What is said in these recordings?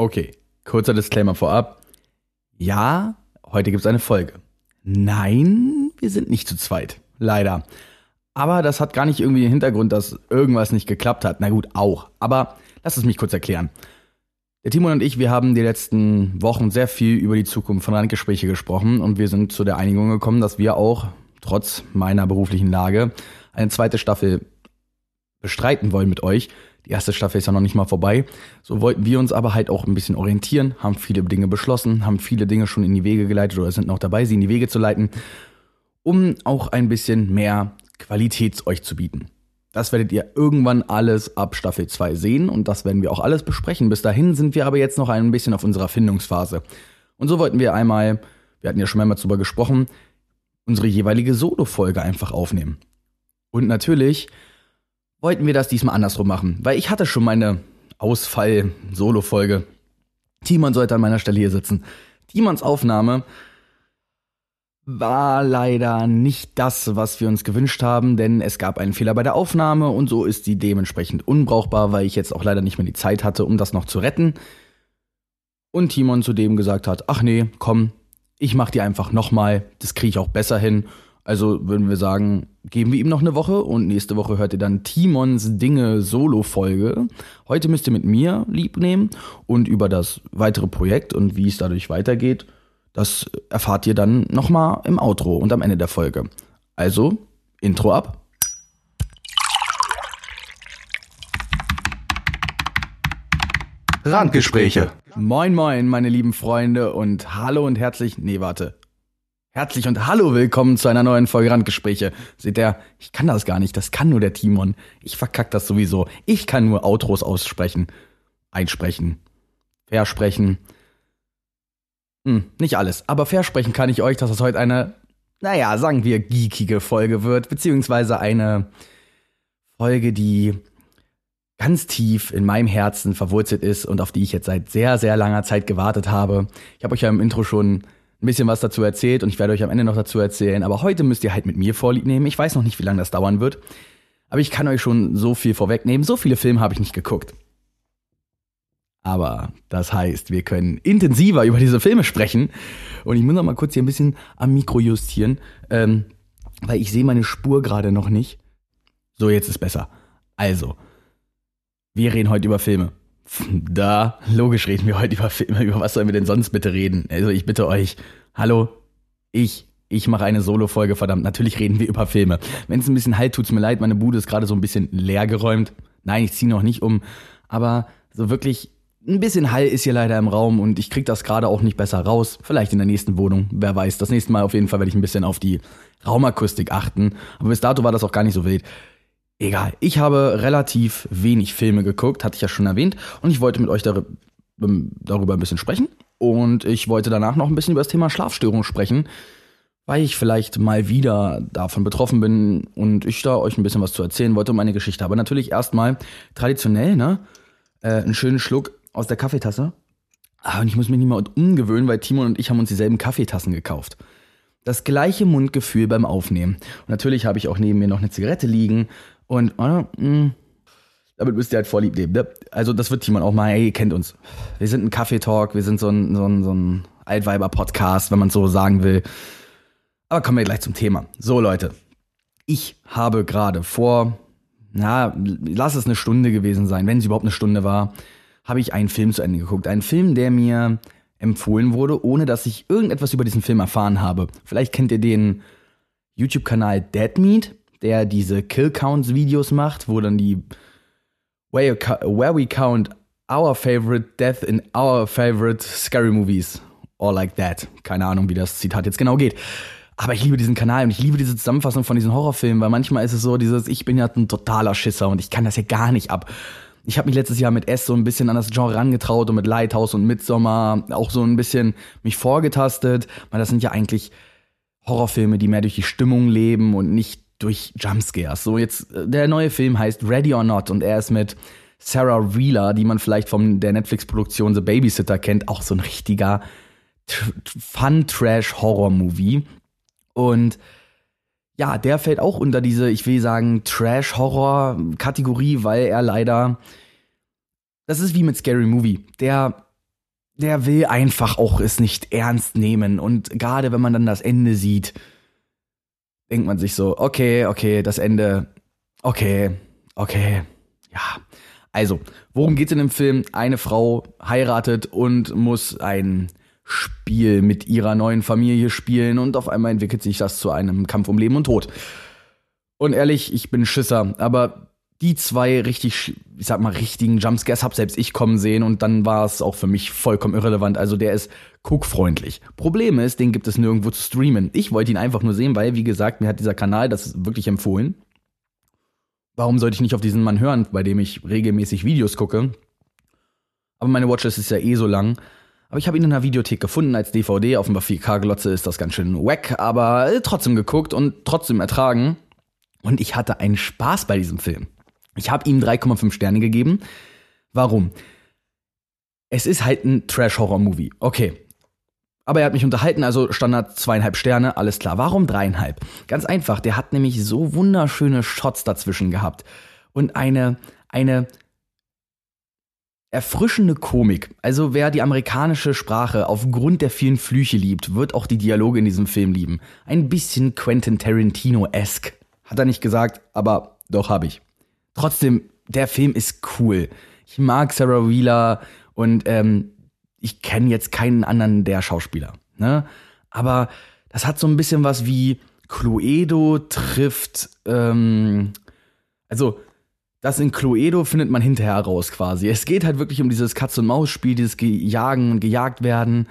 Okay, kurzer Disclaimer vorab. Ja, heute gibt es eine Folge. Nein, wir sind nicht zu zweit. Leider. Aber das hat gar nicht irgendwie den Hintergrund, dass irgendwas nicht geklappt hat. Na gut, auch. Aber lass es mich kurz erklären. Der Timon und ich, wir haben die letzten Wochen sehr viel über die Zukunft von Randgespräche gesprochen und wir sind zu der Einigung gekommen, dass wir auch, trotz meiner beruflichen Lage, eine zweite Staffel bestreiten wollen mit euch. Die erste Staffel ist ja noch nicht mal vorbei. So wollten wir uns aber halt auch ein bisschen orientieren, haben viele Dinge beschlossen, haben viele Dinge schon in die Wege geleitet oder sind noch dabei, sie in die Wege zu leiten, um auch ein bisschen mehr Qualität euch zu bieten. Das werdet ihr irgendwann alles ab Staffel 2 sehen und das werden wir auch alles besprechen. Bis dahin sind wir aber jetzt noch ein bisschen auf unserer Findungsphase. Und so wollten wir einmal, wir hatten ja schon einmal drüber gesprochen, unsere jeweilige Solo-Folge einfach aufnehmen. Und natürlich wollten wir das diesmal andersrum machen, weil ich hatte schon meine Ausfall-Solo-Folge. Timon sollte an meiner Stelle hier sitzen. Timons Aufnahme war leider nicht das, was wir uns gewünscht haben, denn es gab einen Fehler bei der Aufnahme und so ist sie dementsprechend unbrauchbar, weil ich jetzt auch leider nicht mehr die Zeit hatte, um das noch zu retten. Und Timon zudem gesagt hat, ach nee, komm, ich mach die einfach nochmal, das kriege ich auch besser hin also würden wir sagen, geben wir ihm noch eine Woche und nächste Woche hört ihr dann Timons Dinge Solo-Folge. Heute müsst ihr mit mir lieb nehmen und über das weitere Projekt und wie es dadurch weitergeht, das erfahrt ihr dann nochmal im Outro und am Ende der Folge. Also, Intro ab. Randgespräche. Moin, moin, meine lieben Freunde und hallo und herzlich, nee, warte, Herzlich und hallo willkommen zu einer neuen Folge Randgespräche. Seht ihr, ich kann das gar nicht, das kann nur der Timon. Ich verkack das sowieso. Ich kann nur Outros aussprechen, einsprechen, versprechen. Hm, nicht alles, aber versprechen kann ich euch, dass das heute eine, naja, sagen wir, geekige Folge wird, beziehungsweise eine Folge, die ganz tief in meinem Herzen verwurzelt ist und auf die ich jetzt seit sehr, sehr langer Zeit gewartet habe. Ich habe euch ja im Intro schon ein bisschen was dazu erzählt und ich werde euch am Ende noch dazu erzählen. Aber heute müsst ihr halt mit mir Vorlieb nehmen. Ich weiß noch nicht, wie lange das dauern wird. Aber ich kann euch schon so viel vorwegnehmen. So viele Filme habe ich nicht geguckt. Aber das heißt, wir können intensiver über diese Filme sprechen. Und ich muss noch mal kurz hier ein bisschen am Mikro justieren, ähm, weil ich sehe meine Spur gerade noch nicht. So, jetzt ist besser. Also, wir reden heute über Filme. Da, logisch reden wir heute über Filme. Über was sollen wir denn sonst bitte reden? Also ich bitte euch, hallo, ich, ich mache eine Solo-Folge, verdammt. Natürlich reden wir über Filme. Wenn es ein bisschen halt, tut's mir leid. Meine Bude ist gerade so ein bisschen leer geräumt. Nein, ich ziehe noch nicht um. Aber so wirklich ein bisschen Hall ist hier leider im Raum und ich krieg das gerade auch nicht besser raus. Vielleicht in der nächsten Wohnung, wer weiß. Das nächste Mal auf jeden Fall werde ich ein bisschen auf die Raumakustik achten. Aber bis dato war das auch gar nicht so wild. Egal, ich habe relativ wenig Filme geguckt, hatte ich ja schon erwähnt, und ich wollte mit euch ähm, darüber ein bisschen sprechen. Und ich wollte danach noch ein bisschen über das Thema Schlafstörung sprechen, weil ich vielleicht mal wieder davon betroffen bin und ich da euch ein bisschen was zu erzählen wollte um meine Geschichte. Aber natürlich erstmal traditionell, ne? Äh, einen schönen Schluck aus der Kaffeetasse. Ah, und ich muss mich nicht mal umgewöhnen, weil Timon und ich haben uns dieselben Kaffeetassen gekauft. Das gleiche Mundgefühl beim Aufnehmen. Und natürlich habe ich auch neben mir noch eine Zigarette liegen und äh, damit müsst ihr halt vorlieb nehmen. Ne? Also das wird Timon auch mal, hey, ihr kennt uns. Wir sind ein Kaffee-Talk, wir sind so ein, so ein, so ein Altweiber-Podcast, wenn man so sagen will. Aber kommen wir gleich zum Thema. So, Leute. Ich habe gerade vor, na, lass es eine Stunde gewesen sein, wenn es überhaupt eine Stunde war, habe ich einen Film zu Ende geguckt. Einen Film, der mir empfohlen wurde, ohne dass ich irgendetwas über diesen Film erfahren habe. Vielleicht kennt ihr den YouTube-Kanal Dead Meat der diese Kill Counts Videos macht, wo dann die where, where we count our favorite death in our favorite scary movies or like that. Keine Ahnung, wie das Zitat jetzt genau geht. Aber ich liebe diesen Kanal und ich liebe diese Zusammenfassung von diesen Horrorfilmen, weil manchmal ist es so, dieses, ich bin ja ein totaler Schisser und ich kann das ja gar nicht ab. Ich habe mich letztes Jahr mit S so ein bisschen an das Genre rangetraut und mit Lighthouse und Midsommar auch so ein bisschen mich vorgetastet, weil das sind ja eigentlich Horrorfilme, die mehr durch die Stimmung leben und nicht durch Jumpscares. So jetzt, äh, der neue Film heißt Ready or Not und er ist mit Sarah Wheeler, die man vielleicht von der Netflix-Produktion The Babysitter kennt, auch so ein richtiger Fun-Trash-Horror-Movie. Und ja, der fällt auch unter diese, ich will sagen, Trash-Horror-Kategorie, weil er leider, das ist wie mit Scary Movie. Der der will einfach auch es nicht ernst nehmen. Und gerade wenn man dann das Ende sieht, denkt man sich so, okay, okay, das Ende, okay, okay, ja. Also, worum geht's in dem Film? Eine Frau heiratet und muss ein Spiel mit ihrer neuen Familie spielen und auf einmal entwickelt sich das zu einem Kampf um Leben und Tod. Und ehrlich, ich bin Schisser, aber die zwei richtig, ich sag mal, richtigen Jumpscares hab selbst ich kommen sehen und dann war es auch für mich vollkommen irrelevant. Also der ist guckfreundlich. Problem ist, den gibt es nirgendwo zu streamen. Ich wollte ihn einfach nur sehen, weil, wie gesagt, mir hat dieser Kanal das wirklich empfohlen. Warum sollte ich nicht auf diesen Mann hören, bei dem ich regelmäßig Videos gucke? Aber meine Watchlist ist ja eh so lang. Aber ich habe ihn in einer Videothek gefunden als DVD. Dem 4K-Glotze ist das ganz schön wack, aber trotzdem geguckt und trotzdem ertragen. Und ich hatte einen Spaß bei diesem Film. Ich habe ihm 3,5 Sterne gegeben. Warum? Es ist halt ein Trash-Horror-Movie. Okay. Aber er hat mich unterhalten, also Standard zweieinhalb Sterne, alles klar. Warum dreieinhalb? Ganz einfach, der hat nämlich so wunderschöne Shots dazwischen gehabt. Und eine, eine erfrischende Komik. Also wer die amerikanische Sprache aufgrund der vielen Flüche liebt, wird auch die Dialoge in diesem Film lieben. Ein bisschen Quentin Tarantino-esque. Hat er nicht gesagt, aber doch habe ich. Trotzdem, der Film ist cool. Ich mag Sarah Wheeler und ähm, ich kenne jetzt keinen anderen der Schauspieler. Ne? Aber das hat so ein bisschen was wie Cluedo trifft, ähm, also das in Cluedo findet man hinterher raus quasi. Es geht halt wirklich um dieses Katz-und-Maus-Spiel, dieses Jagen und gejagt werden.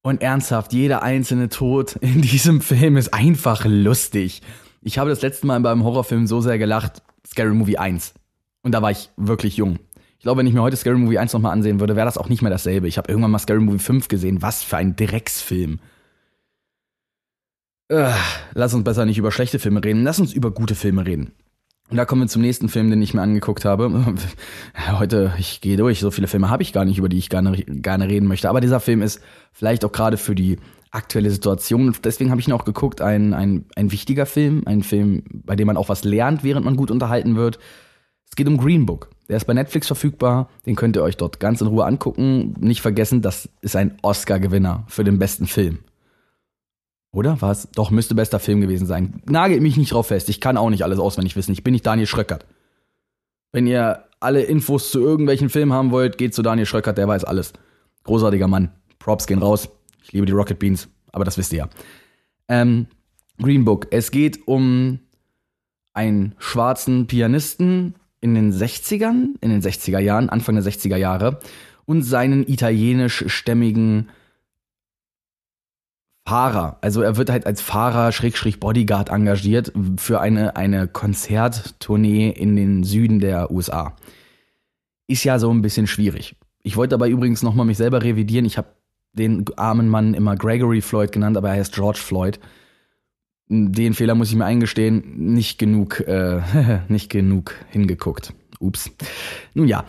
Und ernsthaft, jeder einzelne Tod in diesem Film ist einfach lustig. Ich habe das letzte Mal beim Horrorfilm so sehr gelacht, Scary Movie 1. Und da war ich wirklich jung. Ich glaube, wenn ich mir heute Scary Movie 1 nochmal ansehen würde, wäre das auch nicht mehr dasselbe. Ich habe irgendwann mal Scary Movie 5 gesehen. Was für ein Drecksfilm. Äh, lass uns besser nicht über schlechte Filme reden. Lass uns über gute Filme reden. Und da kommen wir zum nächsten Film, den ich mir angeguckt habe. Heute, ich gehe durch, so viele Filme habe ich gar nicht, über die ich gerne, gerne reden möchte. Aber dieser Film ist vielleicht auch gerade für die aktuelle Situation. Deswegen habe ich ihn auch geguckt, ein, ein, ein wichtiger Film, ein Film, bei dem man auch was lernt, während man gut unterhalten wird. Es geht um Green Book. Der ist bei Netflix verfügbar. Den könnt ihr euch dort ganz in Ruhe angucken. Nicht vergessen, das ist ein Oscar-Gewinner für den besten Film. Oder? War es? Doch, müsste bester Film gewesen sein. Nagelt mich nicht drauf fest. Ich kann auch nicht alles auswendig wissen. Ich bin nicht Daniel Schröckert. Wenn ihr alle Infos zu irgendwelchen Filmen haben wollt, geht zu Daniel Schröckert, der weiß alles. Großartiger Mann. Props gehen raus. Ich liebe die Rocket Beans, aber das wisst ihr ja. Ähm, Green Book. Es geht um einen schwarzen Pianisten in den 60ern, in den 60er Jahren, Anfang der 60er Jahre und seinen italienischstämmigen Fahrer. Also er wird halt als Fahrer, Schrägstrich Bodyguard engagiert für eine, eine Konzerttournee in den Süden der USA. Ist ja so ein bisschen schwierig. Ich wollte dabei übrigens nochmal mich selber revidieren. Ich habe den armen Mann immer Gregory Floyd genannt, aber er heißt George Floyd. Den Fehler muss ich mir eingestehen, nicht genug, äh, nicht genug hingeguckt. Ups. Nun ja,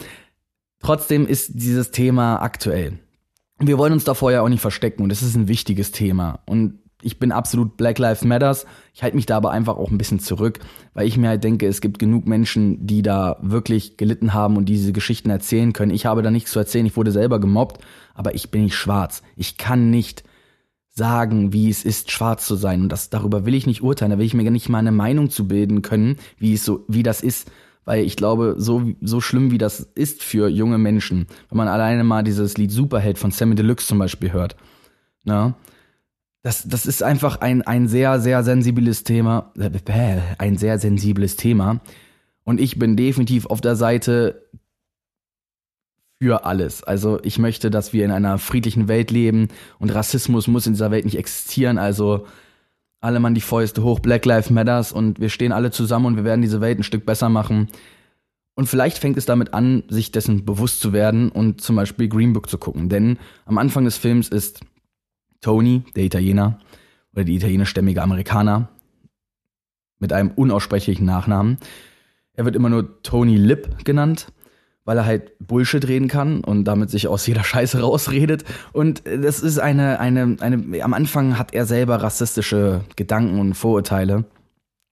trotzdem ist dieses Thema aktuell wir wollen uns davor ja auch nicht verstecken und es ist ein wichtiges Thema. Und ich bin absolut Black Lives Matters. Ich halte mich da aber einfach auch ein bisschen zurück, weil ich mir halt denke, es gibt genug Menschen, die da wirklich gelitten haben und diese Geschichten erzählen können. Ich habe da nichts zu erzählen. Ich wurde selber gemobbt, aber ich bin nicht schwarz. Ich kann nicht sagen, wie es ist, schwarz zu sein. Und das, darüber will ich nicht urteilen. Da will ich mir gar nicht mal eine Meinung zu bilden können, wie es so, wie das ist weil ich glaube, so, so schlimm wie das ist für junge Menschen, wenn man alleine mal dieses Lied Superheld von Sammy Deluxe zum Beispiel hört, na, das, das ist einfach ein, ein sehr, sehr sensibles Thema, ein sehr sensibles Thema. Und ich bin definitiv auf der Seite für alles. Also ich möchte, dass wir in einer friedlichen Welt leben und Rassismus muss in dieser Welt nicht existieren. Also alle Mann die Fäuste hoch, Black Lives Matters und wir stehen alle zusammen und wir werden diese Welt ein Stück besser machen. Und vielleicht fängt es damit an, sich dessen bewusst zu werden und zum Beispiel Green Book zu gucken. Denn am Anfang des Films ist Tony, der Italiener, oder die italienischstämmige Amerikaner, mit einem unaussprechlichen Nachnamen. Er wird immer nur Tony Lip genannt weil er halt Bullshit reden kann und damit sich aus jeder Scheiße rausredet. Und das ist eine, eine, eine, am Anfang hat er selber rassistische Gedanken und Vorurteile.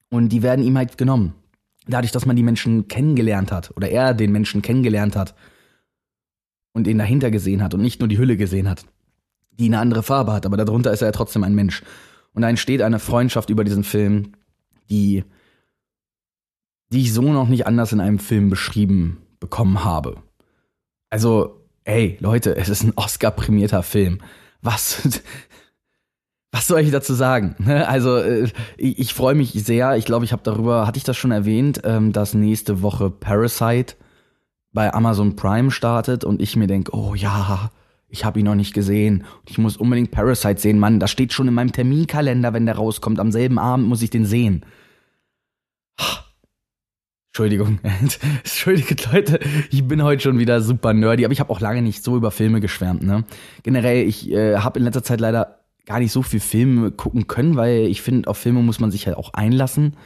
Und die werden ihm halt genommen. Dadurch, dass man die Menschen kennengelernt hat oder er den Menschen kennengelernt hat und den dahinter gesehen hat und nicht nur die Hülle gesehen hat, die eine andere Farbe hat, aber darunter ist er ja trotzdem ein Mensch. Und da entsteht eine Freundschaft über diesen Film, die, die ich so noch nicht anders in einem Film beschrieben bekommen habe. Also, ey, Leute, es ist ein Oscar-prämierter Film. Was, was soll ich dazu sagen? Also, äh, ich, ich freue mich sehr. Ich glaube, ich habe darüber, hatte ich das schon erwähnt, ähm, dass nächste Woche Parasite bei Amazon Prime startet und ich mir denke, oh ja, ich habe ihn noch nicht gesehen. Ich muss unbedingt Parasite sehen. Mann, das steht schon in meinem Terminkalender, wenn der rauskommt. Am selben Abend muss ich den sehen. Entschuldigung. Entschuldigt Leute, ich bin heute schon wieder super nerdy, aber ich habe auch lange nicht so über Filme geschwärmt. Ne? Generell, ich äh, habe in letzter Zeit leider gar nicht so viel Filme gucken können, weil ich finde, auf Filme muss man sich halt auch einlassen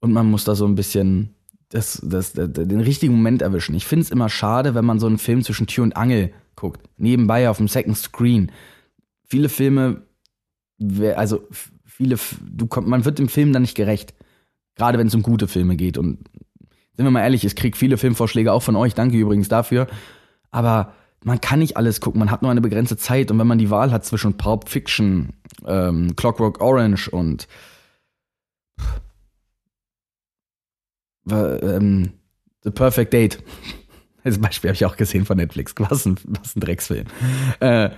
und man muss da so ein bisschen das, das, das den richtigen Moment erwischen. Ich finde es immer schade, wenn man so einen Film zwischen Tür und Angel guckt, nebenbei auf dem Second Screen. Viele Filme, also viele, du man wird dem Film dann nicht gerecht. Gerade wenn es um gute Filme geht und sind wir mal ehrlich, ich kriege viele Filmvorschläge auch von euch, danke übrigens dafür. Aber man kann nicht alles gucken, man hat nur eine begrenzte Zeit und wenn man die Wahl hat zwischen Pulp Fiction, ähm, Clockwork Orange und ähm, The Perfect Date. Das Beispiel habe ich auch gesehen von Netflix. Was ein, was ein Drecksfilm. Äh,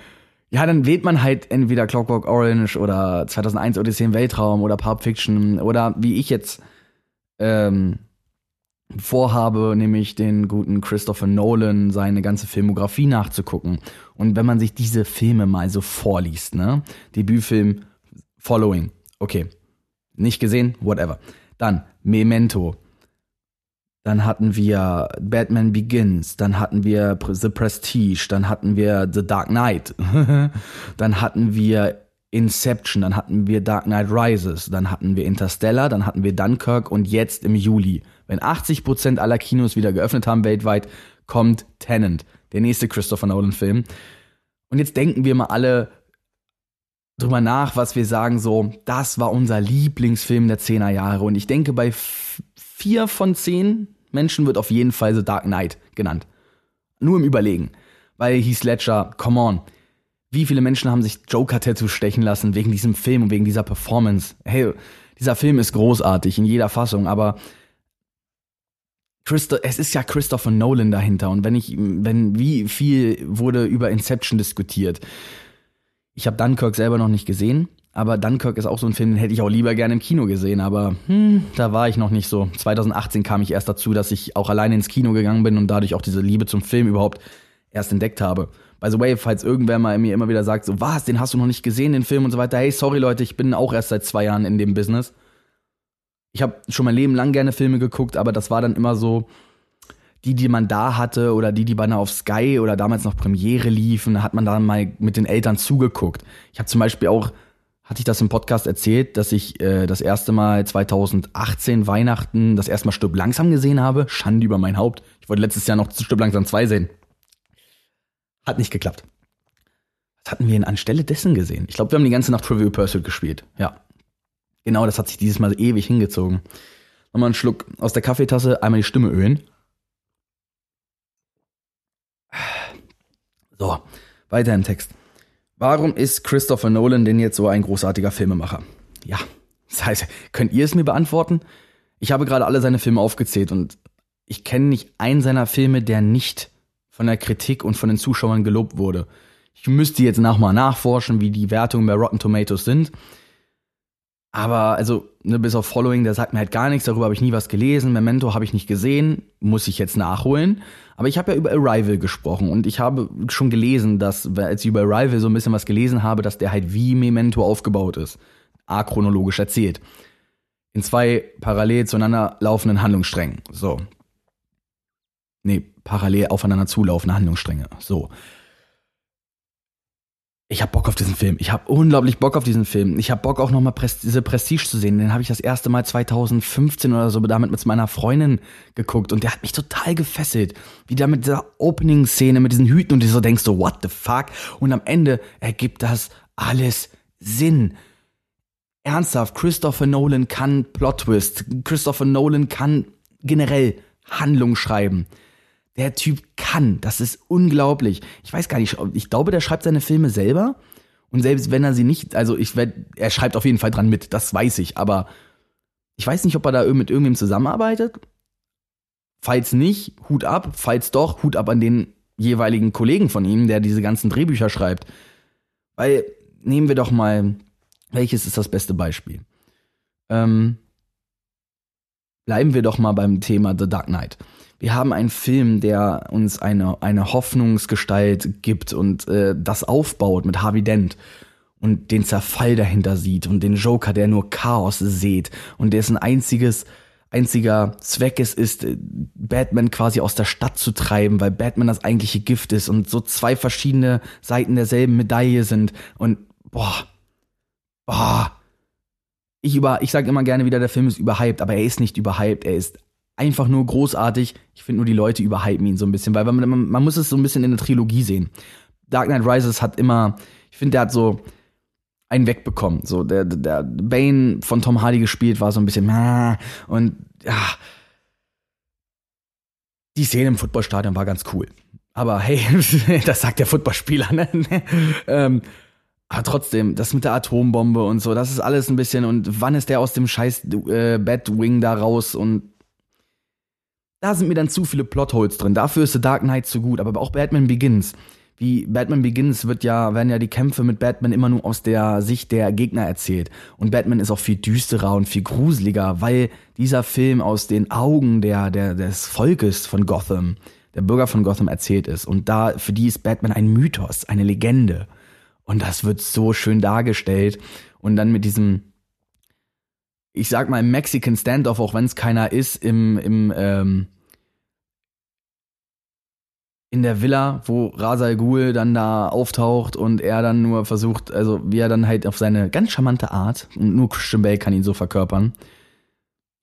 ja, dann wählt man halt entweder Clockwork Orange oder 2001 Odyssee im Weltraum oder Pulp Fiction oder wie ich jetzt ähm, vorhabe, nämlich den guten Christopher Nolan seine ganze Filmografie nachzugucken. Und wenn man sich diese Filme mal so vorliest, ne? Debütfilm Following, okay. Nicht gesehen, whatever. Dann Memento. Dann hatten wir Batman Begins, dann hatten wir The Prestige, dann hatten wir The Dark Knight, dann hatten wir Inception, dann hatten wir Dark Knight Rises, dann hatten wir Interstellar, dann hatten wir Dunkirk und jetzt im Juli wenn 80% aller Kinos wieder geöffnet haben weltweit, kommt Tenant, der nächste Christopher Nolan-Film. Und jetzt denken wir mal alle drüber nach, was wir sagen, so, das war unser Lieblingsfilm der 10er Jahre. Und ich denke, bei vier von zehn Menschen wird auf jeden Fall The Dark Knight genannt. Nur im Überlegen. Weil Heath Ledger, come on. Wie viele Menschen haben sich Joker-Tattoo stechen lassen wegen diesem Film und wegen dieser Performance? Hey, dieser Film ist großartig in jeder Fassung, aber Christo es ist ja Christopher Nolan dahinter und wenn ich, wenn, wie viel wurde über Inception diskutiert. Ich habe Dunkirk selber noch nicht gesehen, aber Dunkirk ist auch so ein Film, den hätte ich auch lieber gerne im Kino gesehen, aber hm, da war ich noch nicht so. 2018 kam ich erst dazu, dass ich auch alleine ins Kino gegangen bin und dadurch auch diese Liebe zum Film überhaupt erst entdeckt habe. By the way, falls irgendwer mal mir immer wieder sagt, so was, den hast du noch nicht gesehen, den Film und so weiter, hey, sorry Leute, ich bin auch erst seit zwei Jahren in dem Business ich habe schon mein Leben lang gerne Filme geguckt, aber das war dann immer so, die, die man da hatte oder die, die beinahe auf Sky oder damals noch Premiere liefen, hat man dann mal mit den Eltern zugeguckt. Ich habe zum Beispiel auch, hatte ich das im Podcast erzählt, dass ich äh, das erste Mal 2018 Weihnachten das erste Mal Stück langsam gesehen habe. Schande über mein Haupt. Ich wollte letztes Jahr noch Stück langsam 2 sehen. Hat nicht geklappt. Was hatten wir denn anstelle dessen gesehen? Ich glaube, wir haben die ganze Nacht Trivial Pursuit gespielt. Ja, Genau, das hat sich dieses Mal ewig hingezogen. Nochmal einen Schluck aus der Kaffeetasse, einmal die Stimme ölen. So, weiter im Text. Warum ist Christopher Nolan denn jetzt so ein großartiger Filmemacher? Ja, das heißt, könnt ihr es mir beantworten? Ich habe gerade alle seine Filme aufgezählt und ich kenne nicht einen seiner Filme, der nicht von der Kritik und von den Zuschauern gelobt wurde. Ich müsste jetzt nochmal nachforschen, wie die Wertungen bei Rotten Tomatoes sind. Aber also, ne, bis auf Following, der sagt mir halt gar nichts, darüber habe ich nie was gelesen. Memento habe ich nicht gesehen, muss ich jetzt nachholen. Aber ich habe ja über Arrival gesprochen und ich habe schon gelesen, dass, als ich über Arrival so ein bisschen was gelesen habe, dass der halt wie Memento aufgebaut ist. Achronologisch erzählt. In zwei parallel zueinander laufenden Handlungssträngen. So. Nee, parallel aufeinander zulaufende Handlungsstränge. So ich habe Bock auf diesen Film. Ich habe unglaublich Bock auf diesen Film. Ich habe Bock auch nochmal Pres diese Prestige zu sehen. Den habe ich das erste Mal 2015 oder so damit mit meiner Freundin geguckt und der hat mich total gefesselt. Wie da mit dieser Opening-Szene, mit diesen Hüten und du so denkst so, what the fuck? Und am Ende ergibt das alles Sinn. Ernsthaft, Christopher Nolan kann Plot-Twist. Christopher Nolan kann generell Handlung schreiben. Der Typ kann, das ist unglaublich. Ich weiß gar nicht, ich glaube, der schreibt seine Filme selber. Und selbst wenn er sie nicht, also ich werde, er schreibt auf jeden Fall dran mit, das weiß ich, aber ich weiß nicht, ob er da mit irgendwem zusammenarbeitet. Falls nicht, Hut ab. Falls doch, Hut ab an den jeweiligen Kollegen von ihm, der diese ganzen Drehbücher schreibt. Weil, nehmen wir doch mal, welches ist das beste Beispiel? Ähm, bleiben wir doch mal beim Thema The Dark Knight. Wir haben einen Film, der uns eine, eine Hoffnungsgestalt gibt und äh, das aufbaut mit Harvey Dent und den Zerfall dahinter sieht und den Joker, der nur Chaos sieht und dessen einziges einziger Zweck es ist, äh, Batman quasi aus der Stadt zu treiben, weil Batman das eigentliche Gift ist und so zwei verschiedene Seiten derselben Medaille sind und boah, boah. Ich über, ich sag immer gerne wieder, der Film ist überhyped, aber er ist nicht überhyped, er ist einfach nur großartig. Ich finde nur die Leute überhypen ihn so ein bisschen, weil man, man, man muss es so ein bisschen in der Trilogie sehen. Dark Knight Rises hat immer, ich finde, der hat so einen wegbekommen. So, der, der Bane von Tom Hardy gespielt war so ein bisschen, und ja, die Szene im Footballstadion war ganz cool. Aber hey, das sagt der Footballspieler, ne? ähm, aber trotzdem, das mit der Atombombe und so, das ist alles ein bisschen, und wann ist der aus dem scheiß äh, Batwing da raus und da sind mir dann zu viele Plotholes drin. Dafür ist The Dark Knight zu gut, aber auch Batman Begins wie Batman Begins wird ja, werden ja die Kämpfe mit Batman immer nur aus der Sicht der Gegner erzählt. Und Batman ist auch viel düsterer und viel gruseliger, weil dieser Film aus den Augen der, der, des Volkes von Gotham, der Bürger von Gotham erzählt ist. Und da, für die ist Batman ein Mythos, eine Legende. Und das wird so schön dargestellt. Und dann mit diesem, ich sag mal, Mexican Standoff, auch wenn es keiner ist, im, im, ähm, in der Villa, wo Rasal Ghul dann da auftaucht und er dann nur versucht, also wie er dann halt auf seine ganz charmante Art, und nur Christian Bale kann ihn so verkörpern.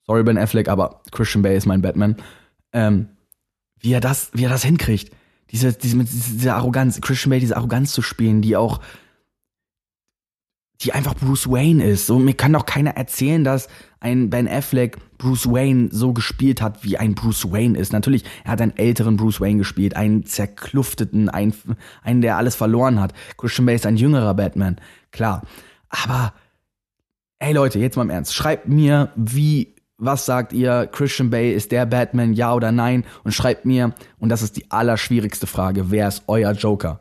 Sorry, Ben Affleck, aber Christian Bale ist mein Batman. Ähm, wie er das, wie er das hinkriegt. Diese, diese, diese Arroganz, Christian Bale diese Arroganz zu spielen, die auch, die einfach Bruce Wayne ist. So, mir kann doch keiner erzählen, dass ein Ben Affleck Bruce Wayne so gespielt hat, wie ein Bruce Wayne ist. Natürlich, er hat einen älteren Bruce Wayne gespielt, einen zerklufteten, einen, einen der alles verloren hat. Christian Bale ist ein jüngerer Batman, klar. Aber, ey Leute, jetzt mal im Ernst, schreibt mir, wie, was sagt ihr, Christian Bale ist der Batman, ja oder nein? Und schreibt mir, und das ist die allerschwierigste Frage, wer ist euer Joker?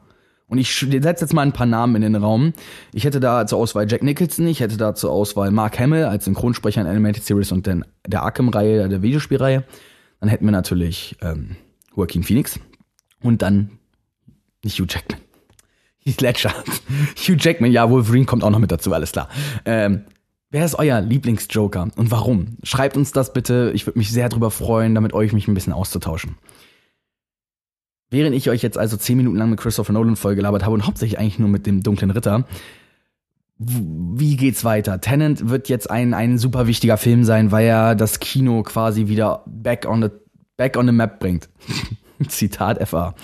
Und ich setze jetzt mal ein paar Namen in den Raum. Ich hätte da zur Auswahl Jack Nicholson, ich hätte da zur Auswahl Mark Hamill als Synchronsprecher in Animated Series und den, der Arkham-Reihe, der Videospielreihe. Dann hätten wir natürlich ähm, Joaquin Phoenix und dann nicht Hugh Jackman. Heath Ledger. Hugh Jackman, ja, Wolverine kommt auch noch mit dazu, alles klar. Ähm, wer ist euer Lieblingsjoker und warum? Schreibt uns das bitte. Ich würde mich sehr drüber freuen, damit euch mich ein bisschen auszutauschen. Während ich euch jetzt also zehn Minuten lang mit Christopher Nolan vollgelabert habe und hauptsächlich eigentlich nur mit dem dunklen Ritter, wie geht's weiter? Tenant wird jetzt ein, ein super wichtiger Film sein, weil er das Kino quasi wieder back on the, back on the map bringt. Zitat FA.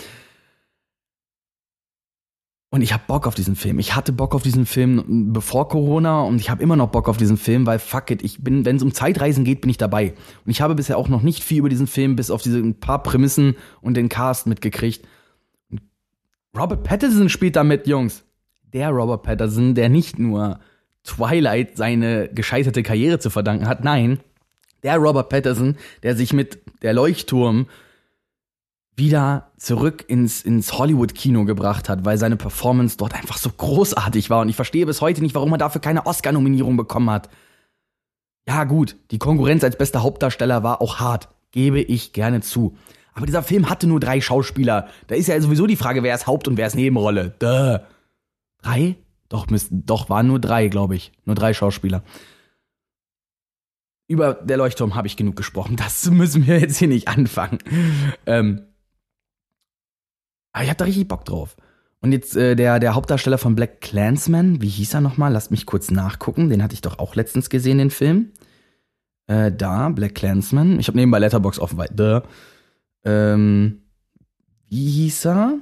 Und ich habe Bock auf diesen Film. Ich hatte Bock auf diesen Film bevor Corona und ich habe immer noch Bock auf diesen Film, weil fuck it, ich bin, wenn es um Zeitreisen geht, bin ich dabei. Und ich habe bisher auch noch nicht viel über diesen Film, bis auf diese paar Prämissen und den Cast mitgekriegt. Robert Pattinson spielt da mit, Jungs. Der Robert Pattinson, der nicht nur Twilight seine gescheiterte Karriere zu verdanken hat, nein, der Robert Pattinson, der sich mit der Leuchtturm wieder zurück ins, ins Hollywood-Kino gebracht hat, weil seine Performance dort einfach so großartig war. Und ich verstehe bis heute nicht, warum er dafür keine Oscar-Nominierung bekommen hat. Ja, gut, die Konkurrenz als bester Hauptdarsteller war auch hart, gebe ich gerne zu. Aber dieser Film hatte nur drei Schauspieler. Da ist ja sowieso die Frage, wer ist Haupt- und wer ist Nebenrolle. Duh. Drei? Doch, müssten, doch, waren nur drei, glaube ich. Nur drei Schauspieler. Über der Leuchtturm habe ich genug gesprochen. Das müssen wir jetzt hier nicht anfangen. Ähm, aber ich hab da richtig Bock drauf. Und jetzt äh, der, der Hauptdarsteller von Black Clansman, wie hieß er nochmal? Lasst mich kurz nachgucken. Den hatte ich doch auch letztens gesehen, den Film. Äh, da, Black Clansman. Ich habe nebenbei Letterbox offen, weil, duh. Ähm, wie hieß er?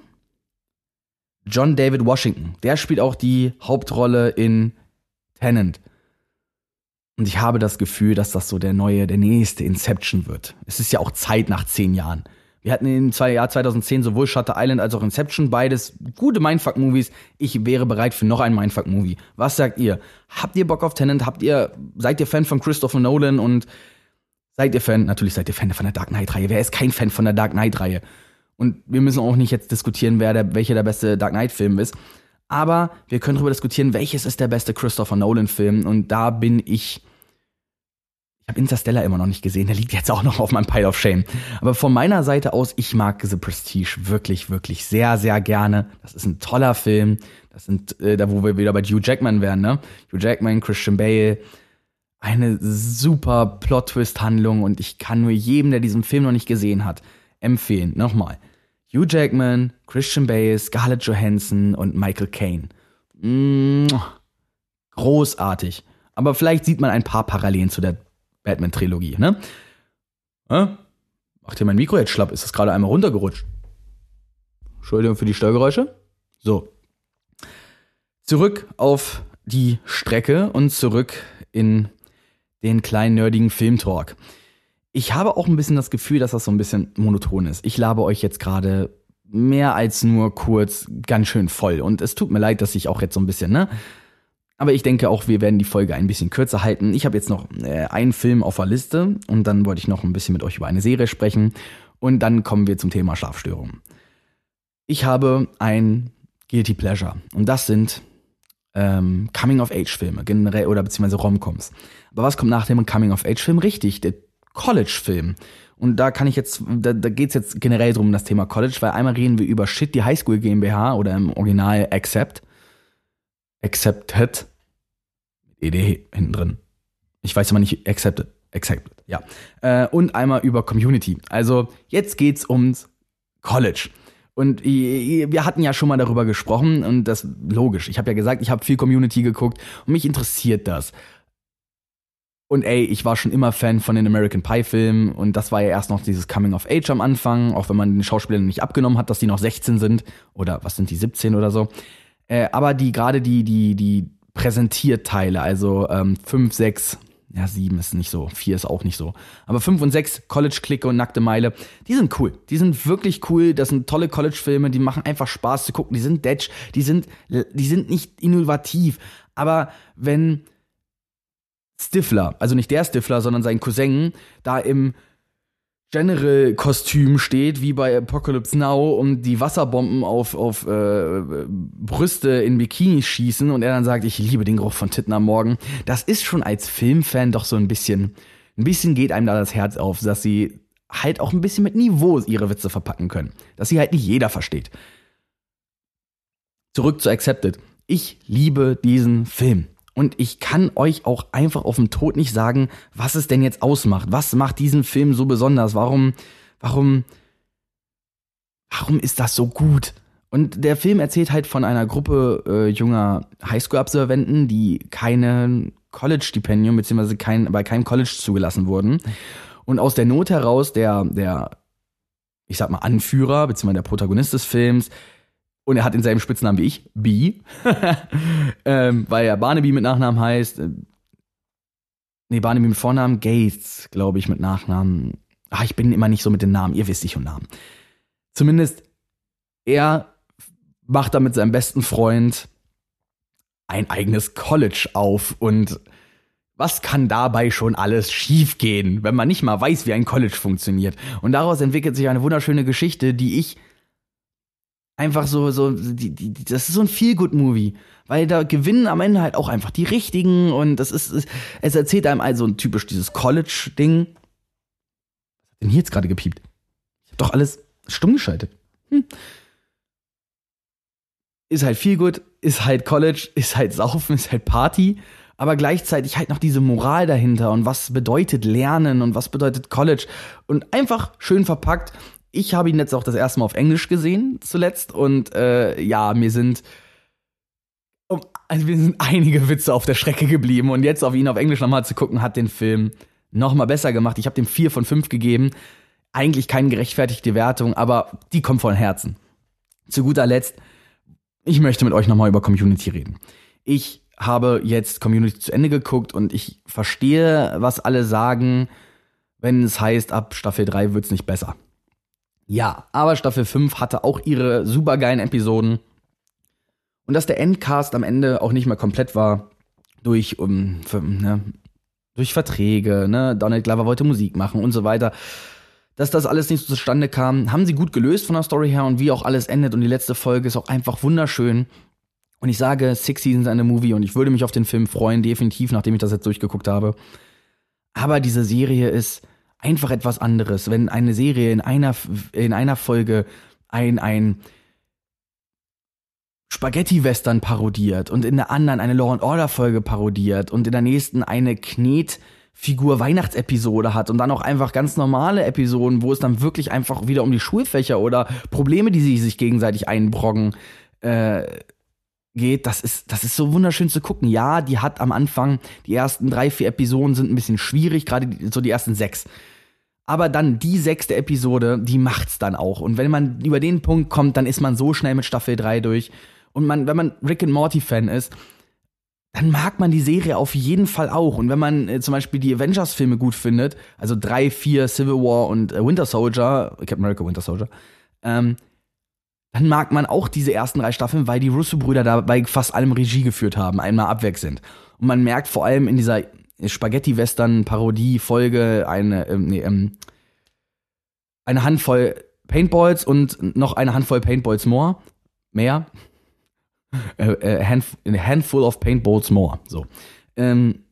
John David Washington. Der spielt auch die Hauptrolle in Tenant. Und ich habe das Gefühl, dass das so der neue, der nächste Inception wird. Es ist ja auch Zeit nach zehn Jahren. Wir hatten im Jahr 2010 sowohl Shutter Island als auch Inception, beides gute Mindfuck-Movies. Ich wäre bereit für noch einen Mindfuck-Movie. Was sagt ihr? Habt ihr Bock auf Tenant? Habt ihr, seid ihr Fan von Christopher Nolan und seid ihr Fan, natürlich seid ihr Fan von der Dark Knight-Reihe. Wer ist kein Fan von der Dark Knight-Reihe? Und wir müssen auch nicht jetzt diskutieren, wer der, welcher der beste Dark Knight-Film ist. Aber wir können darüber diskutieren, welches ist der beste Christopher Nolan-Film. Und da bin ich ich habe Interstellar immer noch nicht gesehen, der liegt jetzt auch noch auf meinem Pile of Shame. Aber von meiner Seite aus, ich mag The Prestige wirklich, wirklich sehr, sehr gerne. Das ist ein toller Film. Das sind, äh, da wo wir wieder bei Hugh Jackman wären, ne? Hugh Jackman, Christian Bale. Eine super Plot-Twist-Handlung und ich kann nur jedem, der diesen Film noch nicht gesehen hat, empfehlen. Nochmal. Hugh Jackman, Christian Bale, Scarlett Johansson und Michael Caine. Großartig. Aber vielleicht sieht man ein paar Parallelen zu der Batman-Trilogie, ne? Äh? Macht hier mein Mikro jetzt schlapp? Ist das gerade einmal runtergerutscht? Entschuldigung für die Steuergeräusche. So. Zurück auf die Strecke und zurück in den kleinen nerdigen Filmtalk. Ich habe auch ein bisschen das Gefühl, dass das so ein bisschen monoton ist. Ich labe euch jetzt gerade mehr als nur kurz ganz schön voll. Und es tut mir leid, dass ich auch jetzt so ein bisschen, ne? Aber ich denke auch, wir werden die Folge ein bisschen kürzer halten. Ich habe jetzt noch äh, einen Film auf der Liste und dann wollte ich noch ein bisschen mit euch über eine Serie sprechen. Und dann kommen wir zum Thema Schlafstörungen. Ich habe ein Guilty Pleasure und das sind ähm, Coming-of-Age-Filme generell oder beziehungsweise Romcoms. Aber was kommt nach dem Coming-of-Age-Film? Richtig, der College-Film. Und da kann ich jetzt, da, da geht es jetzt generell drum, das Thema College, weil einmal reden wir über Shit, die Highschool GmbH oder im Original Accept. Accepted ED hinten drin. Ich weiß immer nicht, accepted. Accepted, ja. Äh, und einmal über Community. Also jetzt geht's ums College. Und wir hatten ja schon mal darüber gesprochen und das logisch. Ich habe ja gesagt, ich habe viel Community geguckt und mich interessiert das. Und ey, ich war schon immer Fan von den American Pie Filmen und das war ja erst noch dieses Coming of Age am Anfang, auch wenn man den Schauspielern nicht abgenommen hat, dass die noch 16 sind oder was sind die 17 oder so. Äh, aber die gerade die die die Präsentierteile, also ähm, 5, 6, ja, 7 ist nicht so, 4 ist auch nicht so. Aber 5 und 6, College-Clique und Nackte Meile, die sind cool. Die sind wirklich cool. Das sind tolle College-Filme, die machen einfach Spaß zu gucken. Die sind Detch, die sind, die sind nicht innovativ. Aber wenn Stifler, also nicht der Stifler, sondern sein Cousin, da im General-Kostüm steht, wie bei Apocalypse Now, und die Wasserbomben auf, auf äh, Brüste in Bikinis schießen und er dann sagt, ich liebe den Geruch von Titten am Morgen. Das ist schon als Filmfan doch so ein bisschen, ein bisschen geht einem da das Herz auf, dass sie halt auch ein bisschen mit Niveau ihre Witze verpacken können. Dass sie halt nicht jeder versteht. Zurück zu Accepted. Ich liebe diesen Film. Und ich kann euch auch einfach auf dem Tod nicht sagen, was es denn jetzt ausmacht. Was macht diesen Film so besonders? Warum, warum, warum ist das so gut? Und der Film erzählt halt von einer Gruppe äh, junger Highschool-Absolventen, die keine College-Stipendium beziehungsweise kein, bei keinem College zugelassen wurden. Und aus der Not heraus, der, der, ich sag mal, Anführer, beziehungsweise der Protagonist des Films, und er hat denselben Spitznamen wie ich, B, ähm, weil er Barnaby mit Nachnamen heißt. Äh, nee, Barnaby mit Vornamen, Gates, glaube ich, mit Nachnamen. Ach, ich bin immer nicht so mit den Namen, ihr wisst ich und Namen. Zumindest, er macht da mit seinem besten Freund ein eigenes College auf und was kann dabei schon alles schiefgehen, wenn man nicht mal weiß, wie ein College funktioniert? Und daraus entwickelt sich eine wunderschöne Geschichte, die ich einfach so, so, die, die, das ist so ein Feel-Good-Movie. Weil da gewinnen am Ende halt auch einfach die richtigen und das ist, es erzählt einem also typisch dieses College-Ding. Was hat denn hier jetzt gerade gepiept? Ich hab doch alles stumm geschaltet. Hm. Ist halt viel gut, ist halt College, ist halt Saufen, ist halt Party, aber gleichzeitig halt noch diese Moral dahinter und was bedeutet Lernen und was bedeutet College und einfach schön verpackt ich habe ihn jetzt auch das erste Mal auf Englisch gesehen, zuletzt. Und äh, ja, mir sind, also mir sind einige Witze auf der Strecke geblieben. Und jetzt auf ihn auf Englisch nochmal zu gucken, hat den Film nochmal besser gemacht. Ich habe dem vier von fünf gegeben. Eigentlich keine gerechtfertigte Wertung, aber die kommt von Herzen. Zu guter Letzt, ich möchte mit euch nochmal über Community reden. Ich habe jetzt Community zu Ende geguckt und ich verstehe, was alle sagen, wenn es heißt, ab Staffel 3 wird's nicht besser. Ja, aber Staffel 5 hatte auch ihre supergeilen Episoden. Und dass der Endcast am Ende auch nicht mehr komplett war, durch, um, für, ne, durch Verträge, ne, Donald Glover wollte Musik machen und so weiter. Dass das alles nicht so zustande kam, haben sie gut gelöst von der Story her und wie auch alles endet. Und die letzte Folge ist auch einfach wunderschön. Und ich sage, Six Seasons and a Movie und ich würde mich auf den Film freuen, definitiv, nachdem ich das jetzt durchgeguckt habe. Aber diese Serie ist einfach etwas anderes. Wenn eine Serie in einer, in einer Folge ein, ein Spaghetti-Western parodiert und in der anderen eine Law Order Folge parodiert und in der nächsten eine Knetfigur Weihnachtsepisode hat und dann auch einfach ganz normale Episoden, wo es dann wirklich einfach wieder um die Schulfächer oder Probleme, die sie sich gegenseitig einbroggen, äh, geht, das ist, das ist so wunderschön zu gucken. Ja, die hat am Anfang, die ersten drei, vier Episoden sind ein bisschen schwierig, gerade so die ersten sechs. Aber dann die sechste Episode, die macht's dann auch. Und wenn man über den Punkt kommt, dann ist man so schnell mit Staffel 3 durch. Und man, wenn man Rick and Morty Fan ist, dann mag man die Serie auf jeden Fall auch. Und wenn man äh, zum Beispiel die Avengers-Filme gut findet, also 3, 4, Civil War und äh, Winter Soldier, Captain America Winter Soldier, ähm, dann mag man auch diese ersten drei Staffeln, weil die Russo-Brüder da bei fast allem Regie geführt haben, einmal abwechselnd. Und man merkt vor allem in dieser Spaghetti-Western-Parodie-Folge eine, ähm, nee, ähm, eine Handvoll Paintballs und noch eine Handvoll Paintballs more. Mehr. Äh, äh, a handful of Paintballs more. So. Ähm,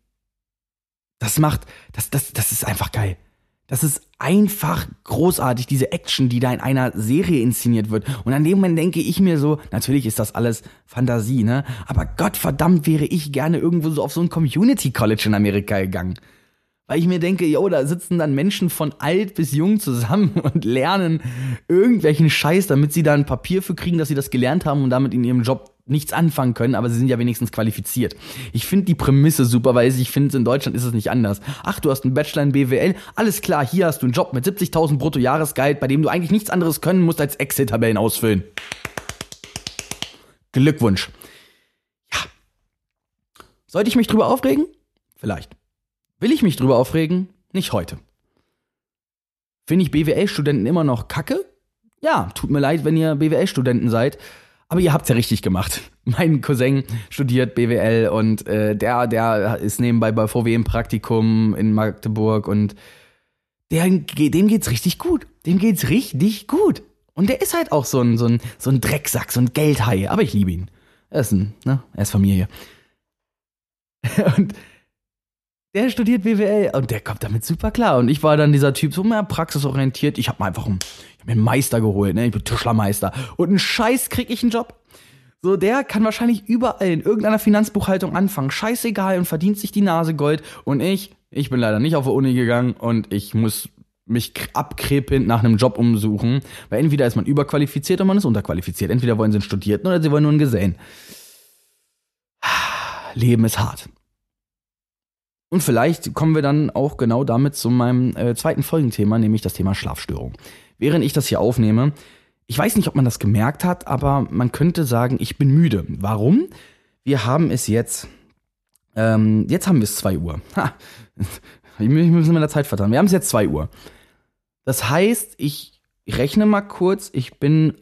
das macht, das, das, das ist einfach geil. Das ist einfach großartig, diese Action, die da in einer Serie inszeniert wird. Und an dem Moment denke ich mir so, natürlich ist das alles Fantasie, ne? Aber Gottverdammt wäre ich gerne irgendwo so auf so ein Community College in Amerika gegangen. Weil ich mir denke, yo, da sitzen dann Menschen von alt bis jung zusammen und lernen irgendwelchen Scheiß, damit sie da ein Papier für kriegen, dass sie das gelernt haben und damit in ihrem Job nichts anfangen können, aber sie sind ja wenigstens qualifiziert. Ich finde die Prämisse super, weil ich finde, in Deutschland ist es nicht anders. Ach, du hast einen Bachelor in BWL, alles klar, hier hast du einen Job mit 70.000 brutto Jahresgehalt, bei dem du eigentlich nichts anderes können musst als Excel-Tabellen ausfüllen. Glückwunsch. Ja. Sollte ich mich drüber aufregen? Vielleicht. Will ich mich drüber aufregen? Nicht heute. Finde ich BWL-Studenten immer noch kacke? Ja, tut mir leid, wenn ihr BWL-Studenten seid. Aber ihr habt's ja richtig gemacht. Mein Cousin studiert BWL und äh, der, der ist nebenbei bei VW im Praktikum in Magdeburg und der, dem geht's richtig gut. Dem geht's richtig gut. Und der ist halt auch so ein, so ein, so ein Drecksack, so ein Geldhai. Aber ich liebe ihn. Er ist ein, ne? Er ist Familie. und der studiert BWL und der kommt damit super klar. Und ich war dann dieser Typ, so mehr praxisorientiert. Ich habe mir einfach einen, hab mir einen Meister geholt, ne? Ich bin Tischlermeister. Und einen Scheiß krieg ich einen Job. So, der kann wahrscheinlich überall in irgendeiner Finanzbuchhaltung anfangen. Scheißegal und verdient sich die Nase Gold. Und ich, ich bin leider nicht auf die Uni gegangen und ich muss mich abkrepelnd nach einem Job umsuchen. Weil entweder ist man überqualifiziert oder man ist unterqualifiziert. Entweder wollen sie einen Studierten oder sie wollen nur einen Gesellen. Leben ist hart. Und vielleicht kommen wir dann auch genau damit zu meinem äh, zweiten Folgenthema, nämlich das Thema Schlafstörung. Während ich das hier aufnehme, ich weiß nicht, ob man das gemerkt hat, aber man könnte sagen, ich bin müde. Warum? Wir haben es jetzt, ähm, jetzt haben wir es 2 Uhr. Ha, ich muss mit der Zeit vertrauen. Wir haben es jetzt 2 Uhr. Das heißt, ich rechne mal kurz, ich bin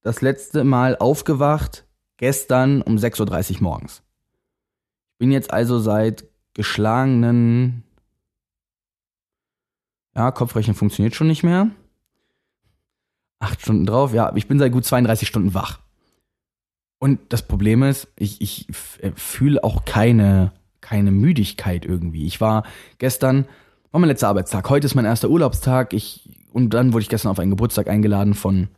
das letzte Mal aufgewacht gestern um 6.30 Uhr morgens. Ich bin jetzt also seit geschlagenen. Ja, Kopfrechnen funktioniert schon nicht mehr. Acht Stunden drauf, ja, ich bin seit gut 32 Stunden wach. Und das Problem ist, ich, ich äh, fühle auch keine, keine Müdigkeit irgendwie. Ich war gestern, war mein letzter Arbeitstag. Heute ist mein erster Urlaubstag. Ich, und dann wurde ich gestern auf einen Geburtstag eingeladen von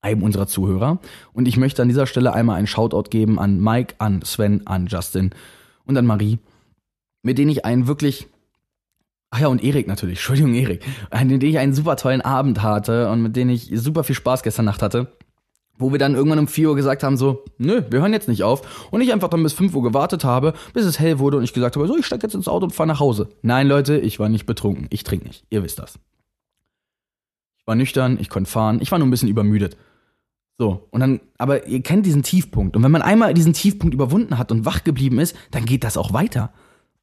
einem unserer Zuhörer. Und ich möchte an dieser Stelle einmal einen Shoutout geben an Mike, an Sven, an Justin und an Marie mit denen ich einen wirklich Ach ja, und Erik natürlich, Entschuldigung, Erik, mit denen ich einen super tollen Abend hatte und mit denen ich super viel Spaß gestern Nacht hatte. Wo wir dann irgendwann um 4 Uhr gesagt haben, so, nö, wir hören jetzt nicht auf. Und ich einfach dann bis 5 Uhr gewartet habe, bis es hell wurde und ich gesagt habe, so, ich steig jetzt ins Auto und fahr nach Hause. Nein, Leute, ich war nicht betrunken. Ich trinke nicht. Ihr wisst das. Ich war nüchtern, ich konnte fahren, ich war nur ein bisschen übermüdet. So, und dann, aber ihr kennt diesen Tiefpunkt. Und wenn man einmal diesen Tiefpunkt überwunden hat und wach geblieben ist, dann geht das auch weiter.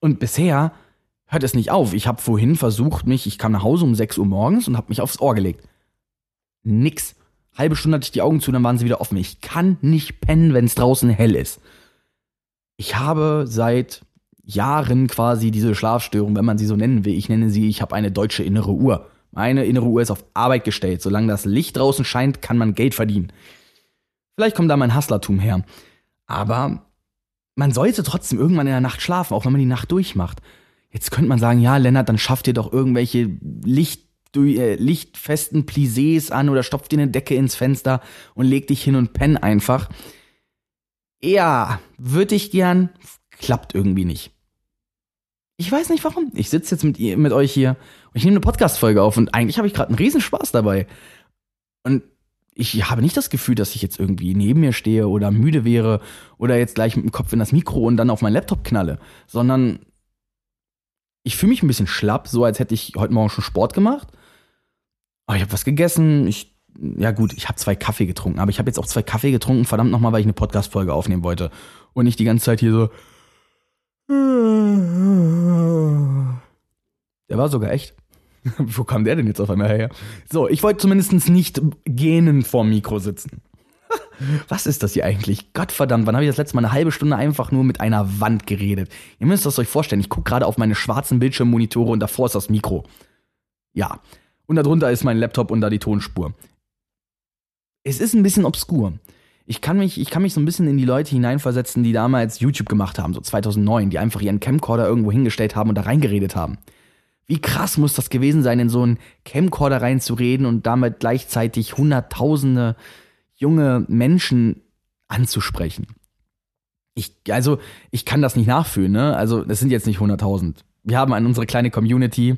Und bisher hört es nicht auf. Ich habe vorhin versucht, mich, ich kam nach Hause um 6 Uhr morgens und habe mich aufs Ohr gelegt. Nix. Halbe Stunde hatte ich die Augen zu, dann waren sie wieder offen. Ich kann nicht pennen, wenn es draußen hell ist. Ich habe seit Jahren quasi diese Schlafstörung, wenn man sie so nennen will. Ich nenne sie, ich habe eine deutsche innere Uhr. Meine innere Uhr ist auf Arbeit gestellt. Solange das Licht draußen scheint, kann man Geld verdienen. Vielleicht kommt da mein Hustlertum her. Aber man sollte trotzdem irgendwann in der Nacht schlafen, auch wenn man die Nacht durchmacht. Jetzt könnte man sagen, ja, Lennart, dann schafft ihr doch irgendwelche Licht, äh, lichtfesten Plissés an oder stopft dir eine Decke ins Fenster und leg dich hin und penn einfach. Ja, würde ich gern, klappt irgendwie nicht. Ich weiß nicht warum. Ich sitze jetzt mit, ihr, mit euch hier und ich nehme eine Podcast-Folge auf und eigentlich habe ich gerade einen Riesenspaß dabei. Und ich habe nicht das Gefühl, dass ich jetzt irgendwie neben mir stehe oder müde wäre oder jetzt gleich mit dem Kopf in das Mikro und dann auf meinen Laptop knalle, sondern ich fühle mich ein bisschen schlapp, so als hätte ich heute Morgen schon Sport gemacht. Aber ich habe was gegessen. Ich, ja gut, ich habe zwei Kaffee getrunken, aber ich habe jetzt auch zwei Kaffee getrunken, verdammt nochmal, weil ich eine Podcast-Folge aufnehmen wollte und nicht die ganze Zeit hier so. Der war sogar echt. Wo kam der denn jetzt auf einmal her? So, ich wollte zumindest nicht gähnen vorm Mikro sitzen. Was ist das hier eigentlich? Gottverdammt, wann habe ich das letzte Mal eine halbe Stunde einfach nur mit einer Wand geredet? Ihr müsst das euch vorstellen, ich gucke gerade auf meine schwarzen Bildschirmmonitore und davor ist das Mikro. Ja. Und darunter ist mein Laptop und da die Tonspur. Es ist ein bisschen obskur. Ich kann mich, ich kann mich so ein bisschen in die Leute hineinversetzen, die damals YouTube gemacht haben, so 2009, die einfach ihren Camcorder irgendwo hingestellt haben und da reingeredet haben. Wie krass muss das gewesen sein, in so einen Camcorder reinzureden und damit gleichzeitig hunderttausende junge Menschen anzusprechen. Ich, also, ich kann das nicht nachfühlen, ne? Also, das sind jetzt nicht hunderttausend. Wir haben an unsere kleine Community,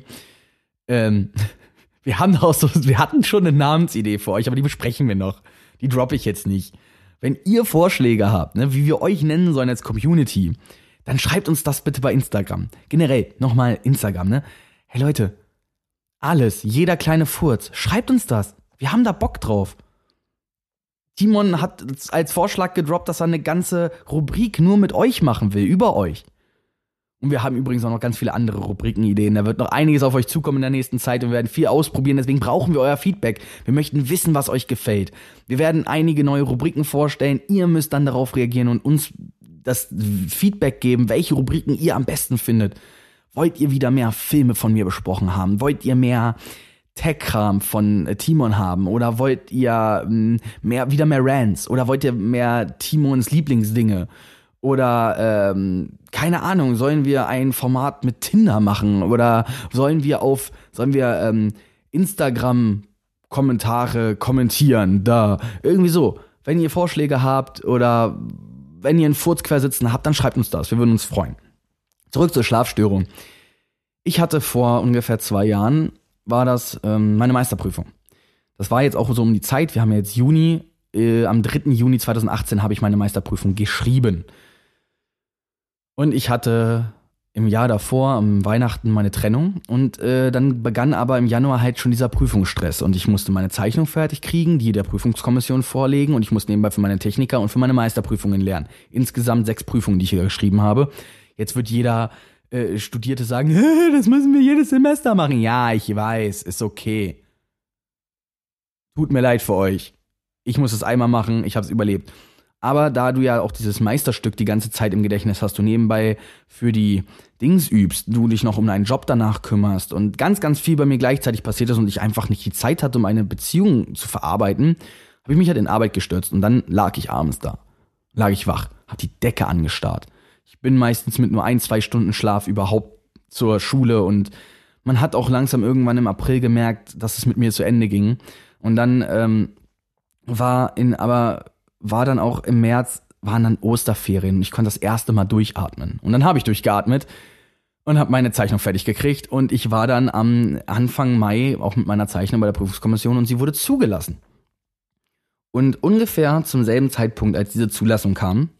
ähm, wir haben auch so, wir hatten schon eine Namensidee für euch, aber die besprechen wir noch. Die droppe ich jetzt nicht. Wenn ihr Vorschläge habt, ne, wie wir euch nennen sollen als Community, dann schreibt uns das bitte bei Instagram. Generell, nochmal Instagram, ne? Hey Leute, alles, jeder kleine Furz, schreibt uns das. Wir haben da Bock drauf. Timon hat als Vorschlag gedroppt, dass er eine ganze Rubrik nur mit euch machen will, über euch. Und wir haben übrigens auch noch ganz viele andere Rubrikenideen. Da wird noch einiges auf euch zukommen in der nächsten Zeit und wir werden viel ausprobieren. Deswegen brauchen wir euer Feedback. Wir möchten wissen, was euch gefällt. Wir werden einige neue Rubriken vorstellen. Ihr müsst dann darauf reagieren und uns das Feedback geben, welche Rubriken ihr am besten findet. Wollt ihr wieder mehr Filme von mir besprochen haben? Wollt ihr mehr Tech-Kram von äh, Timon haben? Oder wollt ihr ähm, mehr, wieder mehr Rants? Oder wollt ihr mehr Timons Lieblingsdinge? Oder ähm, keine Ahnung, sollen wir ein Format mit Tinder machen? Oder sollen wir auf, sollen wir ähm, Instagram Kommentare kommentieren? Da. Irgendwie so. Wenn ihr Vorschläge habt oder wenn ihr einen Furz quer sitzen habt, dann schreibt uns das. Wir würden uns freuen. Zurück zur Schlafstörung. Ich hatte vor ungefähr zwei Jahren, war das ähm, meine Meisterprüfung. Das war jetzt auch so um die Zeit, wir haben jetzt Juni, äh, am 3. Juni 2018 habe ich meine Meisterprüfung geschrieben. Und ich hatte im Jahr davor, am Weihnachten, meine Trennung. Und äh, dann begann aber im Januar halt schon dieser Prüfungsstress. Und ich musste meine Zeichnung fertig kriegen, die der Prüfungskommission vorlegen. Und ich musste nebenbei für meine Techniker und für meine Meisterprüfungen lernen. Insgesamt sechs Prüfungen, die ich hier geschrieben habe. Jetzt wird jeder äh, Studierte sagen, das müssen wir jedes Semester machen. Ja, ich weiß, ist okay. Tut mir leid für euch. Ich muss es einmal machen, ich habe es überlebt. Aber da du ja auch dieses Meisterstück die ganze Zeit im Gedächtnis hast, du nebenbei für die Dings übst, du dich noch um deinen Job danach kümmerst und ganz, ganz viel bei mir gleichzeitig passiert ist und ich einfach nicht die Zeit hatte, um eine Beziehung zu verarbeiten, habe ich mich halt in Arbeit gestürzt und dann lag ich abends da. Lag ich wach, hab die Decke angestarrt ich bin meistens mit nur ein, zwei Stunden Schlaf überhaupt zur Schule und man hat auch langsam irgendwann im April gemerkt, dass es mit mir zu Ende ging. Und dann ähm, war in, aber war dann auch im März, waren dann Osterferien und ich konnte das erste Mal durchatmen. Und dann habe ich durchgeatmet und habe meine Zeichnung fertig gekriegt und ich war dann am Anfang Mai auch mit meiner Zeichnung bei der Prüfungskommission und sie wurde zugelassen. Und ungefähr zum selben Zeitpunkt, als diese Zulassung kam,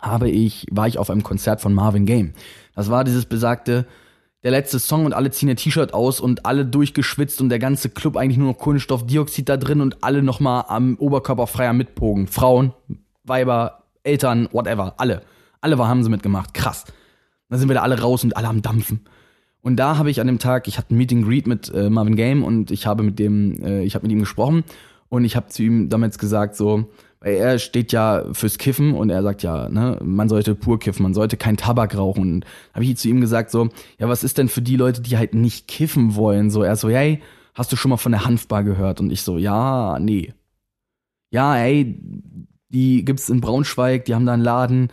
habe ich, war ich auf einem Konzert von Marvin Game. Das war dieses besagte, der letzte Song und alle ziehen ihr T-Shirt aus und alle durchgeschwitzt und der ganze Club eigentlich nur noch Kohlenstoffdioxid da drin und alle nochmal am Oberkörper freier mitpogen. Frauen, Weiber, Eltern, whatever, alle. Alle haben sie mitgemacht. Krass. Dann sind wir da alle raus und alle am Dampfen. Und da habe ich an dem Tag, ich hatte ein Meeting Greet mit äh, Marvin Game und ich habe mit dem, äh, ich habe mit ihm gesprochen Und ich habe zu ihm damals gesagt, so, weil er steht ja fürs Kiffen und er sagt ja, ne, man sollte pur kiffen, man sollte kein Tabak rauchen. Und habe ich zu ihm gesagt, so, ja, was ist denn für die Leute, die halt nicht kiffen wollen? So, er so, hey, hast du schon mal von der Hanfbar gehört? Und ich so, ja, nee. Ja, ey, die gibt's in Braunschweig, die haben da einen Laden,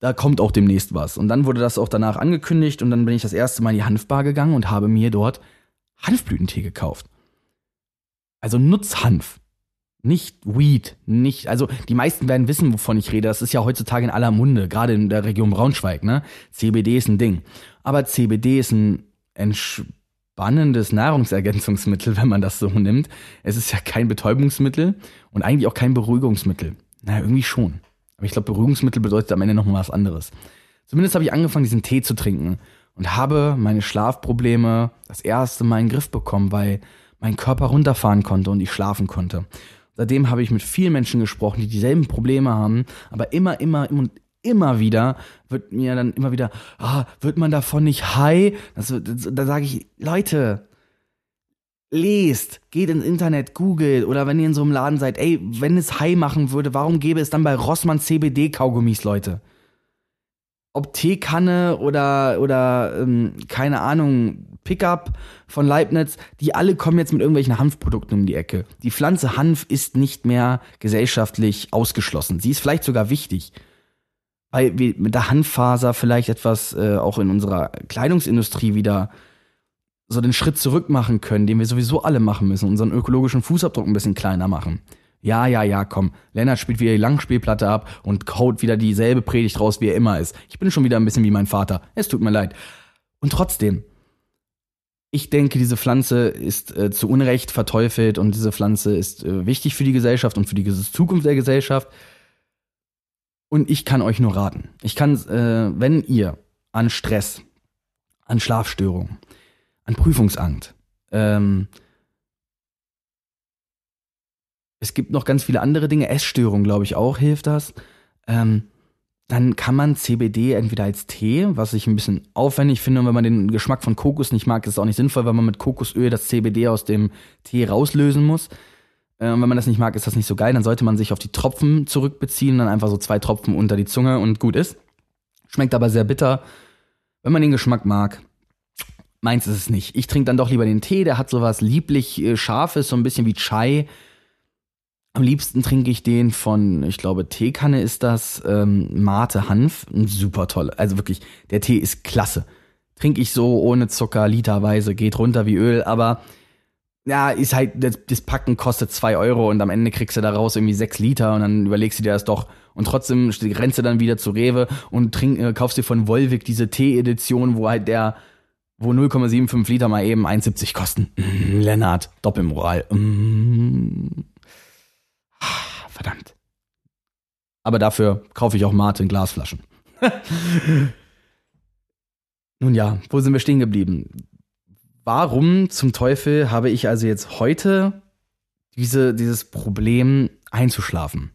da kommt auch demnächst was. Und dann wurde das auch danach angekündigt und dann bin ich das erste Mal in die Hanfbar gegangen und habe mir dort Hanfblütentee gekauft. Also Nutzhanf. Nicht Weed, nicht, also die meisten werden wissen, wovon ich rede. Das ist ja heutzutage in aller Munde, gerade in der Region Braunschweig, ne? CBD ist ein Ding. Aber CBD ist ein entspannendes Nahrungsergänzungsmittel, wenn man das so nimmt. Es ist ja kein Betäubungsmittel und eigentlich auch kein Beruhigungsmittel. Naja, irgendwie schon. Aber ich glaube, Beruhigungsmittel bedeutet am Ende noch mal was anderes. Zumindest habe ich angefangen, diesen Tee zu trinken und habe meine Schlafprobleme das erste Mal in den Griff bekommen, weil mein Körper runterfahren konnte und ich schlafen konnte. Seitdem habe ich mit vielen Menschen gesprochen, die dieselben Probleme haben, aber immer, immer, immer, immer wieder wird mir dann immer wieder, ah, wird man davon nicht high? Das, das, da sage ich, Leute, lest, geht ins Internet, googelt oder wenn ihr in so einem Laden seid, ey, wenn es high machen würde, warum gäbe es dann bei Rossmann CBD-Kaugummis, Leute? Ob Teekanne oder, oder ähm, keine Ahnung, Pickup von Leibniz, die alle kommen jetzt mit irgendwelchen Hanfprodukten um die Ecke. Die Pflanze Hanf ist nicht mehr gesellschaftlich ausgeschlossen. Sie ist vielleicht sogar wichtig. Weil wir mit der Hanffaser vielleicht etwas äh, auch in unserer Kleidungsindustrie wieder so den Schritt zurück machen können, den wir sowieso alle machen müssen, unseren ökologischen Fußabdruck ein bisschen kleiner machen. Ja, ja, ja, komm. Lennart spielt wieder die Langspielplatte ab und kaut wieder dieselbe Predigt raus, wie er immer ist. Ich bin schon wieder ein bisschen wie mein Vater. Es tut mir leid. Und trotzdem, ich denke, diese Pflanze ist äh, zu Unrecht verteufelt und diese Pflanze ist äh, wichtig für die Gesellschaft und für die Zukunft der Gesellschaft. Und ich kann euch nur raten. Ich kann, äh, wenn ihr an Stress, an Schlafstörungen, an Prüfungsangst. Ähm, es gibt noch ganz viele andere Dinge. Essstörung, glaube ich, auch hilft das. Ähm, dann kann man CBD entweder als Tee, was ich ein bisschen aufwendig finde, und wenn man den Geschmack von Kokos nicht mag, ist es auch nicht sinnvoll, weil man mit Kokosöl das CBD aus dem Tee rauslösen muss. Äh, und wenn man das nicht mag, ist das nicht so geil. Dann sollte man sich auf die Tropfen zurückbeziehen, dann einfach so zwei Tropfen unter die Zunge und gut ist. Schmeckt aber sehr bitter. Wenn man den Geschmack mag, meins ist es nicht. Ich trinke dann doch lieber den Tee, der hat sowas lieblich äh, scharfes, so ein bisschen wie Chai. Am liebsten trinke ich den von, ich glaube, Teekanne ist das, ähm, Mate Hanf. Super toll. Also wirklich, der Tee ist klasse. Trinke ich so ohne Zucker, literweise, geht runter wie Öl, aber ja, ist halt, das, Packen kostet zwei Euro und am Ende kriegst du daraus irgendwie sechs Liter und dann überlegst du dir das doch. Und trotzdem rennst du dann wieder zu Rewe und trink, äh, kaufst dir von Volvic diese Tee-Edition, wo halt der wo 0,75 Liter mal eben 1,70 kosten. Mm, Lennart, Doppelmoral. Mm. Verdammt. Aber dafür kaufe ich auch Martin Glasflaschen. Nun ja, wo sind wir stehen geblieben? Warum zum Teufel habe ich also jetzt heute diese, dieses Problem einzuschlafen?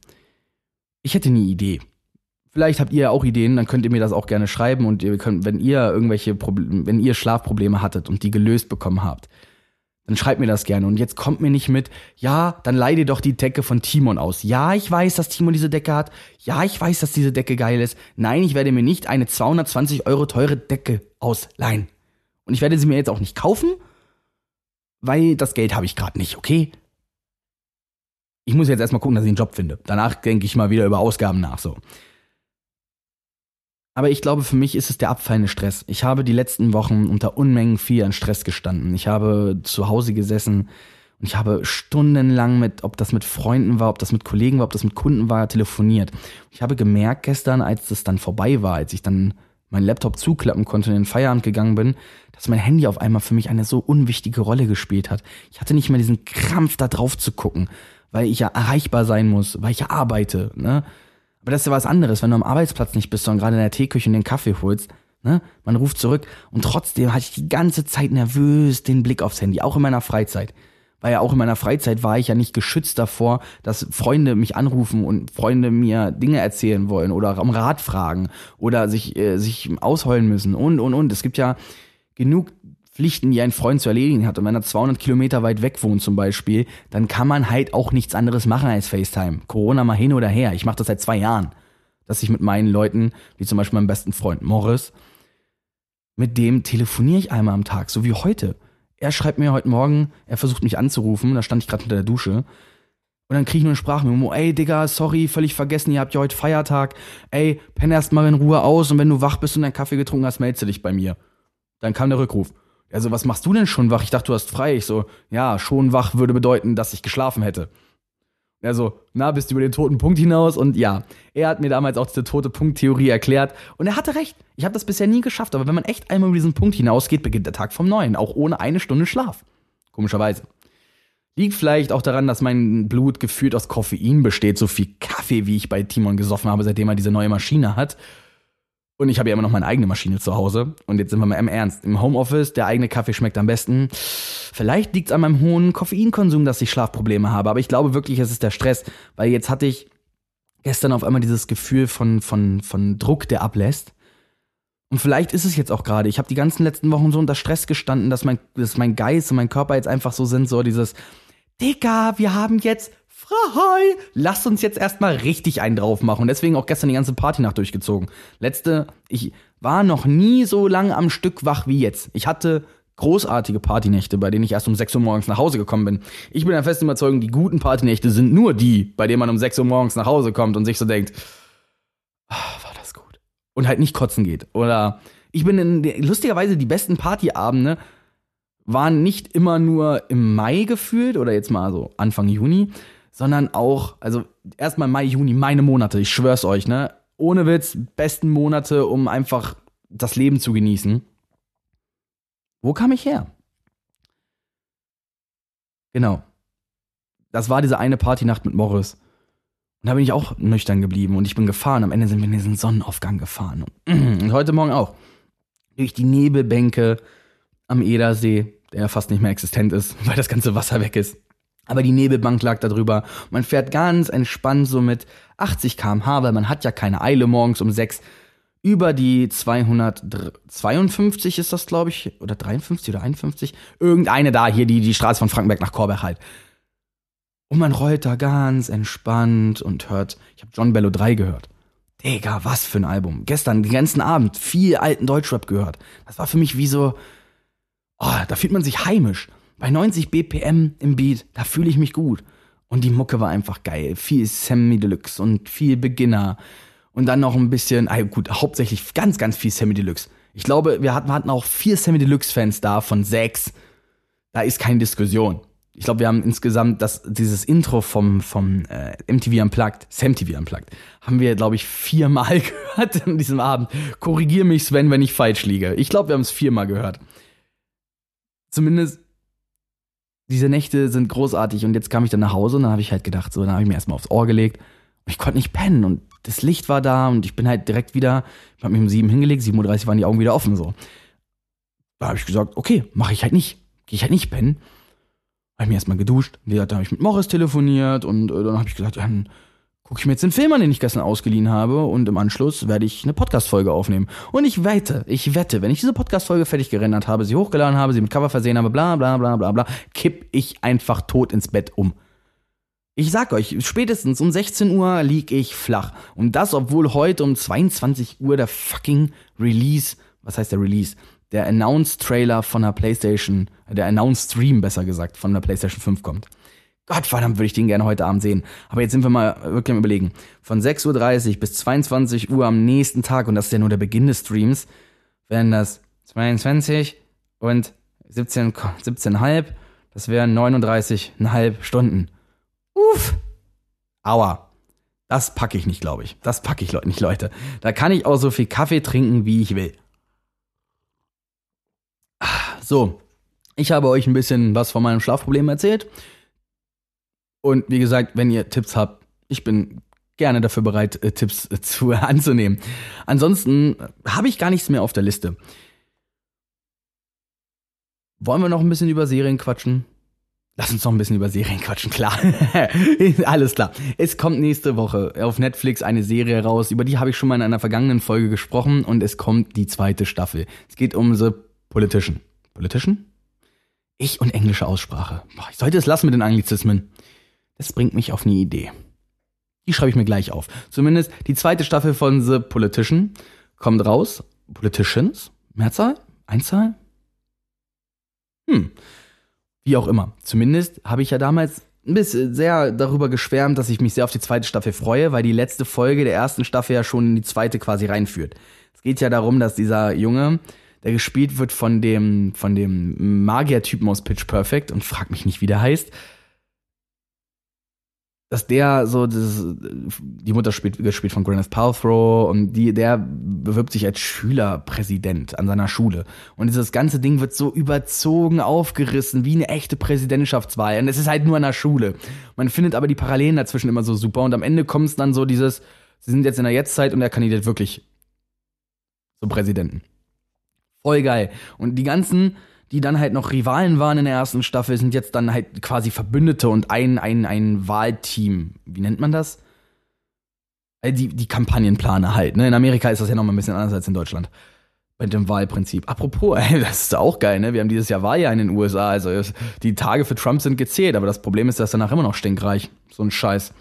Ich hätte eine Idee. Vielleicht habt ihr auch Ideen, dann könnt ihr mir das auch gerne schreiben und ihr könnt, wenn ihr irgendwelche Probleme, wenn ihr Schlafprobleme hattet und die gelöst bekommen habt, dann schreibt mir das gerne. Und jetzt kommt mir nicht mit, ja, dann leih dir doch die Decke von Timon aus. Ja, ich weiß, dass Timon diese Decke hat. Ja, ich weiß, dass diese Decke geil ist. Nein, ich werde mir nicht eine 220 Euro teure Decke ausleihen. Und ich werde sie mir jetzt auch nicht kaufen, weil das Geld habe ich gerade nicht, okay? Ich muss jetzt erstmal gucken, dass ich einen Job finde. Danach denke ich mal wieder über Ausgaben nach, so. Aber ich glaube, für mich ist es der abfallende Stress. Ich habe die letzten Wochen unter Unmengen viel an Stress gestanden. Ich habe zu Hause gesessen und ich habe stundenlang mit, ob das mit Freunden war, ob das mit Kollegen war, ob das mit Kunden war, telefoniert. Ich habe gemerkt gestern, als das dann vorbei war, als ich dann meinen Laptop zuklappen konnte und in den Feierabend gegangen bin, dass mein Handy auf einmal für mich eine so unwichtige Rolle gespielt hat. Ich hatte nicht mehr diesen Krampf, da drauf zu gucken, weil ich ja erreichbar sein muss, weil ich ja arbeite, ne? Aber das ist ja was anderes, wenn du am Arbeitsplatz nicht bist, sondern gerade in der Teeküche den Kaffee holst. Ne? Man ruft zurück und trotzdem hatte ich die ganze Zeit nervös den Blick aufs Handy, auch in meiner Freizeit. Weil ja auch in meiner Freizeit war ich ja nicht geschützt davor, dass Freunde mich anrufen und Freunde mir Dinge erzählen wollen oder um Rat fragen oder sich, äh, sich ausheulen müssen und, und, und. Es gibt ja genug Pflichten, die ein Freund zu erledigen hat und wenn er 200 Kilometer weit weg wohnt zum Beispiel, dann kann man halt auch nichts anderes machen als FaceTime. Corona mal hin oder her. Ich mache das seit zwei Jahren, dass ich mit meinen Leuten, wie zum Beispiel meinem besten Freund Morris, mit dem telefoniere ich einmal am Tag, so wie heute. Er schreibt mir heute Morgen, er versucht mich anzurufen, da stand ich gerade unter der Dusche. Und dann kriege ich nur eine Sprachmemo, ey Digga, sorry, völlig vergessen, ihr habt ja heute Feiertag. Ey, penn erst mal in Ruhe aus und wenn du wach bist und deinen Kaffee getrunken hast, meldest dich bei mir. Dann kam der Rückruf also was machst du denn schon wach? Ich dachte, du hast frei. Ich so, ja, schon wach würde bedeuten, dass ich geschlafen hätte. Er so, na, bist du über den toten Punkt hinaus? Und ja, er hat mir damals auch diese tote Punkt-Theorie erklärt. Und er hatte recht. Ich habe das bisher nie geschafft. Aber wenn man echt einmal über diesen Punkt hinausgeht, beginnt der Tag vom Neuen. Auch ohne eine Stunde Schlaf. Komischerweise. Liegt vielleicht auch daran, dass mein Blut gefühlt aus Koffein besteht. So viel Kaffee, wie ich bei Timon gesoffen habe, seitdem er diese neue Maschine hat. Und ich habe ja immer noch meine eigene Maschine zu Hause. Und jetzt sind wir mal im Ernst. Im Homeoffice, der eigene Kaffee schmeckt am besten. Vielleicht liegt es an meinem hohen Koffeinkonsum, dass ich Schlafprobleme habe. Aber ich glaube wirklich, es ist der Stress. Weil jetzt hatte ich gestern auf einmal dieses Gefühl von, von, von Druck, der ablässt. Und vielleicht ist es jetzt auch gerade. Ich habe die ganzen letzten Wochen so unter Stress gestanden, dass mein, dass mein Geist und mein Körper jetzt einfach so sind, so dieses, Digga, wir haben jetzt frei. Lasst uns jetzt erstmal richtig einen drauf machen. Deswegen auch gestern die ganze Partynacht durchgezogen. Letzte, ich war noch nie so lange am Stück wach wie jetzt. Ich hatte großartige Partynächte, bei denen ich erst um 6 Uhr morgens nach Hause gekommen bin. Ich bin der festen Überzeugung, die guten Partynächte sind nur die, bei denen man um 6 Uhr morgens nach Hause kommt und sich so denkt, oh, war das gut. Und halt nicht kotzen geht. Oder ich bin in, lustigerweise die besten Partyabende waren nicht immer nur im Mai gefühlt oder jetzt mal so Anfang Juni, sondern auch, also erstmal Mai, Juni, meine Monate, ich schwör's euch, ne? Ohne Witz, besten Monate, um einfach das Leben zu genießen. Wo kam ich her? Genau. Das war diese eine Partynacht mit Morris. Und da bin ich auch nüchtern geblieben und ich bin gefahren. Am Ende sind wir in diesen Sonnenaufgang gefahren. Und heute Morgen auch. Durch die Nebelbänke am Edersee, der fast nicht mehr existent ist, weil das ganze Wasser weg ist. Aber die Nebelbank lag da drüber. Man fährt ganz entspannt so mit 80 km/h, weil man hat ja keine Eile morgens um 6 über die 252 ist das, glaube ich, oder 53 oder 51. Irgendeine da hier, die, die Straße von Frankenberg nach Korberg halt. Und man rollt da ganz entspannt und hört, ich habe John Bello 3 gehört. Digga, was für ein Album. Gestern, den ganzen Abend, viel alten Deutschrap gehört. Das war für mich wie so, oh, da fühlt man sich heimisch. Bei 90 BPM im Beat, da fühle ich mich gut. Und die Mucke war einfach geil. Viel Sammy Deluxe und viel Beginner. Und dann noch ein bisschen, ah, gut, hauptsächlich ganz, ganz viel Sammy Deluxe. Ich glaube, wir hatten, auch vier Sammy Deluxe-Fans da von sechs. Da ist keine Diskussion. Ich glaube, wir haben insgesamt das, dieses Intro vom, vom äh, MTV Unplugged, SamTV Unplugged, haben wir, glaube ich, viermal gehört an diesem Abend. Korrigier mich, Sven, wenn ich falsch liege. Ich glaube, wir haben es viermal gehört. Zumindest diese Nächte sind großartig und jetzt kam ich dann nach Hause und dann habe ich halt gedacht, so, dann habe ich mir erstmal aufs Ohr gelegt und ich konnte nicht pennen und das Licht war da und ich bin halt direkt wieder, ich habe mich um sieben hingelegt, 7.30 Uhr waren die Augen wieder offen so. Da habe ich gesagt, okay, mache ich halt nicht, gehe ich halt nicht pennen. Habe ich mir erstmal geduscht, dann habe ich mit Morris telefoniert und äh, dann habe ich gesagt, ja, dann gucke ich mir jetzt den Film an, den ich gestern ausgeliehen habe und im Anschluss werde ich eine Podcast-Folge aufnehmen. Und ich wette, ich wette, wenn ich diese Podcast-Folge fertig gerendert habe, sie hochgeladen habe, sie mit Cover versehen habe, bla bla bla bla bla, kipp ich einfach tot ins Bett um. Ich sag euch, spätestens um 16 Uhr lieg ich flach. Und das, obwohl heute um 22 Uhr der fucking Release, was heißt der Release? Der Announce-Trailer von der PlayStation, der Announce-Stream besser gesagt, von der PlayStation 5 kommt. Gott verdammt, würde ich den gerne heute Abend sehen. Aber jetzt sind wir mal wirklich am überlegen. Von 6.30 Uhr bis 22 Uhr am nächsten Tag, und das ist ja nur der Beginn des Streams, wären das 22 und 17, 17,5. Das wären 39,5 Stunden. Uff. Aua. Das packe ich nicht, glaube ich. Das packe ich nicht, Leute. Da kann ich auch so viel Kaffee trinken, wie ich will. So. Ich habe euch ein bisschen was von meinem Schlafproblem erzählt. Und wie gesagt, wenn ihr Tipps habt, ich bin gerne dafür bereit, äh, Tipps äh, zu anzunehmen. Ansonsten habe ich gar nichts mehr auf der Liste. Wollen wir noch ein bisschen über Serien quatschen? Lass uns noch ein bisschen über Serien quatschen, klar. Alles klar. Es kommt nächste Woche auf Netflix eine Serie raus, über die habe ich schon mal in einer vergangenen Folge gesprochen und es kommt die zweite Staffel. Es geht um The Politician. Politician? Ich und englische Aussprache. Boah, ich sollte es lassen mit den Anglizismen. Das bringt mich auf eine Idee. Die schreibe ich mir gleich auf. Zumindest die zweite Staffel von The Politician kommt raus. Politicians? Mehrzahl? Einzahl? Hm. Wie auch immer. Zumindest habe ich ja damals ein bisschen sehr darüber geschwärmt, dass ich mich sehr auf die zweite Staffel freue, weil die letzte Folge der ersten Staffel ja schon in die zweite quasi reinführt. Es geht ja darum, dass dieser Junge, der gespielt wird von dem, von dem Magier-Typen aus Pitch Perfect und frag mich nicht, wie der heißt, dass der so das, die Mutter spielt gespielt von Gwyneth Paltrow und die der bewirbt sich als Schülerpräsident an seiner Schule und dieses ganze Ding wird so überzogen aufgerissen wie eine echte Präsidentschaftswahl und es ist halt nur an der Schule. Man findet aber die Parallelen dazwischen immer so super und am Ende kommt es dann so dieses sie sind jetzt in der Jetztzeit und er kandidiert wirklich zum Präsidenten. Voll geil und die ganzen die dann halt noch Rivalen waren in der ersten Staffel, sind jetzt dann halt quasi Verbündete und ein, ein, ein Wahlteam. Wie nennt man das? Äh, die, die Kampagnenplaner halt. Ne? In Amerika ist das ja noch mal ein bisschen anders als in Deutschland. Bei dem Wahlprinzip. Apropos, ey, das ist auch geil, ne? Wir haben dieses Jahr Wahljahr in den USA. Also die Tage für Trump sind gezählt, aber das Problem ist, dass danach immer noch stinkreich. So ein Scheiß.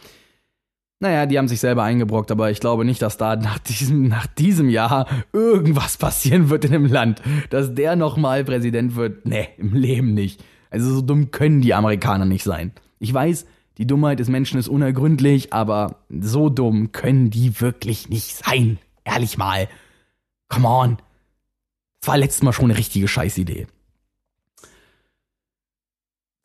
Naja, die haben sich selber eingebrockt, aber ich glaube nicht, dass da nach diesem, nach diesem Jahr irgendwas passieren wird in dem Land. Dass der nochmal Präsident wird. Nee, im Leben nicht. Also so dumm können die Amerikaner nicht sein. Ich weiß, die Dummheit des Menschen ist unergründlich, aber so dumm können die wirklich nicht sein. Ehrlich mal. Come on. Das war letztes Mal schon eine richtige Scheißidee.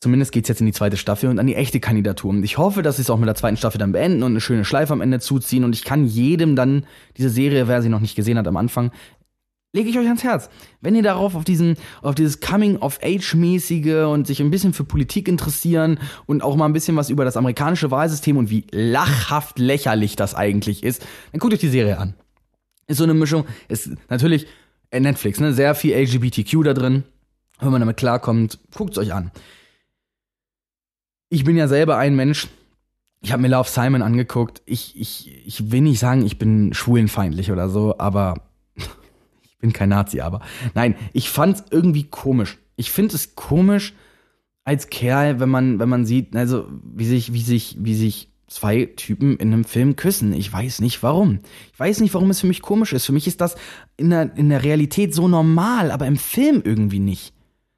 Zumindest geht's jetzt in die zweite Staffel und an die echte Kandidatur. Und ich hoffe, dass sie es auch mit der zweiten Staffel dann beenden und eine schöne Schleife am Ende zuziehen. Und ich kann jedem dann diese Serie, wer sie noch nicht gesehen hat am Anfang, lege ich euch ans Herz. Wenn ihr darauf auf diesen, auf dieses Coming-of-Age-mäßige und sich ein bisschen für Politik interessieren und auch mal ein bisschen was über das amerikanische Wahlsystem und wie lachhaft lächerlich das eigentlich ist, dann guckt euch die Serie an. Ist so eine Mischung, ist natürlich äh, Netflix, ne, sehr viel LGBTQ da drin. Wenn man damit klarkommt, guckt's euch an ich bin ja selber ein Mensch, ich habe mir Love Simon angeguckt. Ich, ich, ich will nicht sagen, ich bin schwulenfeindlich oder so, aber ich bin kein Nazi, aber nein, ich fand's irgendwie komisch. Ich finde es komisch als Kerl, wenn man, wenn man sieht, also wie sich, wie sich, wie sich zwei Typen in einem Film küssen. Ich weiß nicht warum. Ich weiß nicht, warum es für mich komisch ist. Für mich ist das in der, in der Realität so normal, aber im Film irgendwie nicht.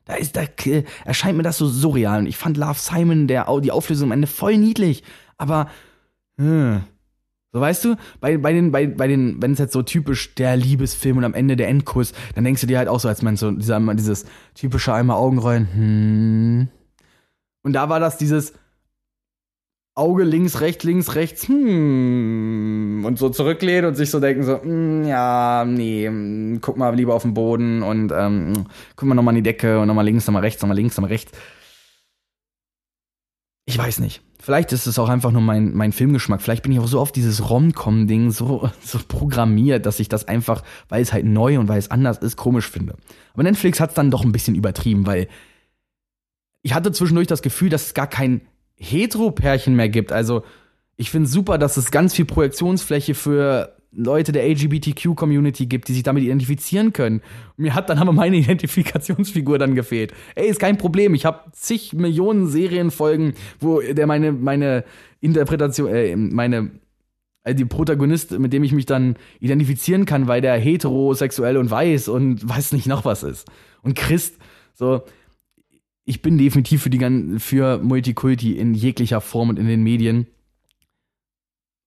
Da ist, da äh, erscheint mir das so surreal. Und ich fand Love Simon, der, die Auflösung am Ende voll niedlich. Aber, äh, so weißt du, bei, bei den, bei, bei den, wenn es jetzt so typisch der Liebesfilm und am Ende der Endkuss, dann denkst du dir halt auch so, als man so dieser, dieses typische einmal Augenrollen, hm. Und da war das dieses, Auge links, rechts, links, rechts, hm, und so zurücklehnen und sich so denken so, hm, ja, nee, hm, guck mal lieber auf den Boden und ähm, guck mal nochmal in die Decke und nochmal links, nochmal rechts, nochmal links, nochmal rechts. Ich weiß nicht. Vielleicht ist es auch einfach nur mein, mein Filmgeschmack. Vielleicht bin ich auch so auf dieses Rom-Com-Ding so, so programmiert, dass ich das einfach, weil es halt neu und weil es anders ist, komisch finde. Aber Netflix hat es dann doch ein bisschen übertrieben, weil ich hatte zwischendurch das Gefühl, dass es gar kein Hetero-Pärchen mehr gibt. Also ich finde super, dass es ganz viel Projektionsfläche für Leute der LGBTQ-Community gibt, die sich damit identifizieren können. mir hat dann aber meine Identifikationsfigur dann gefehlt. Ey, ist kein Problem. Ich habe zig Millionen Serienfolgen, wo der meine meine Interpretation, äh, meine äh, die Protagonist, mit dem ich mich dann identifizieren kann, weil der heterosexuell und weiß und weiß nicht noch was ist. Und Christ, so, ich bin definitiv für die für Multikulti in jeglicher Form und in den Medien.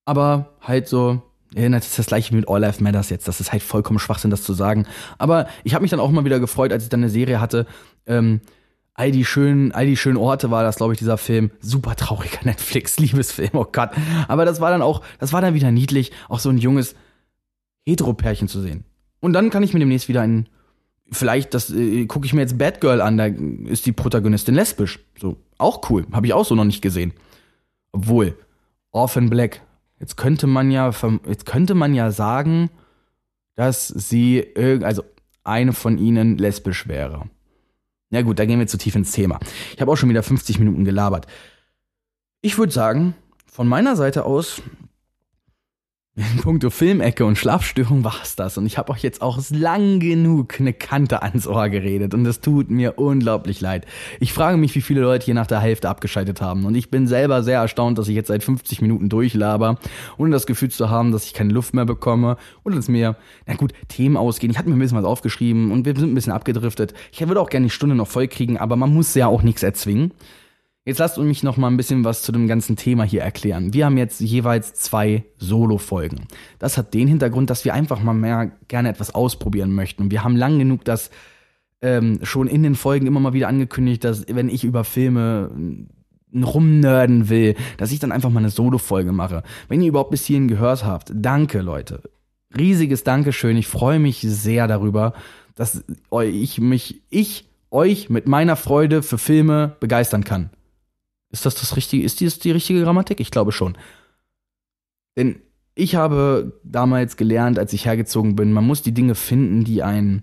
Aber halt so, ja, das ist das gleiche mit All Life Matters jetzt. Das ist halt vollkommen Schwachsinn, das zu sagen. Aber ich habe mich dann auch mal wieder gefreut, als ich dann eine Serie hatte. Ähm, all die schönen, all die schönen Orte war das, glaube ich, dieser Film. Super trauriger Netflix-Liebesfilm, oh Gott. Aber das war dann auch, das war dann wieder niedlich, auch so ein junges Hetero-Pärchen zu sehen. Und dann kann ich mir demnächst wieder einen vielleicht, das äh, gucke ich mir jetzt Bad Girl an, da ist die Protagonistin lesbisch. So, auch cool. Habe ich auch so noch nicht gesehen. Obwohl, Orphan Black, jetzt könnte man ja, jetzt könnte man ja sagen, dass sie, also eine von ihnen lesbisch wäre. Na gut, da gehen wir zu tief ins Thema. Ich habe auch schon wieder 50 Minuten gelabert. Ich würde sagen, von meiner Seite aus in puncto Filmecke und Schlafstörung war es das. Und ich habe euch jetzt auch lang genug eine Kante ans Ohr geredet. Und es tut mir unglaublich leid. Ich frage mich, wie viele Leute hier nach der Hälfte abgeschaltet haben. Und ich bin selber sehr erstaunt, dass ich jetzt seit 50 Minuten durchlaber, ohne das Gefühl zu haben, dass ich keine Luft mehr bekomme. Und dass mir, na gut, Themen ausgehen. Ich hatte mir ein bisschen was aufgeschrieben und wir sind ein bisschen abgedriftet. Ich würde auch gerne die Stunde noch voll kriegen, aber man muss ja auch nichts erzwingen. Jetzt lasst mich noch mal ein bisschen was zu dem ganzen Thema hier erklären. Wir haben jetzt jeweils zwei Solo-Folgen. Das hat den Hintergrund, dass wir einfach mal mehr gerne etwas ausprobieren möchten. Und wir haben lang genug das ähm, schon in den Folgen immer mal wieder angekündigt, dass wenn ich über Filme rumnörden will, dass ich dann einfach mal eine Solo-Folge mache. Wenn ihr überhaupt bis hierhin gehört habt, danke Leute. Riesiges Dankeschön. Ich freue mich sehr darüber, dass ich mich, ich euch mit meiner Freude für Filme begeistern kann. Ist das das richtige, ist dies die richtige Grammatik? Ich glaube schon. Denn ich habe damals gelernt, als ich hergezogen bin, man muss die Dinge finden, die einen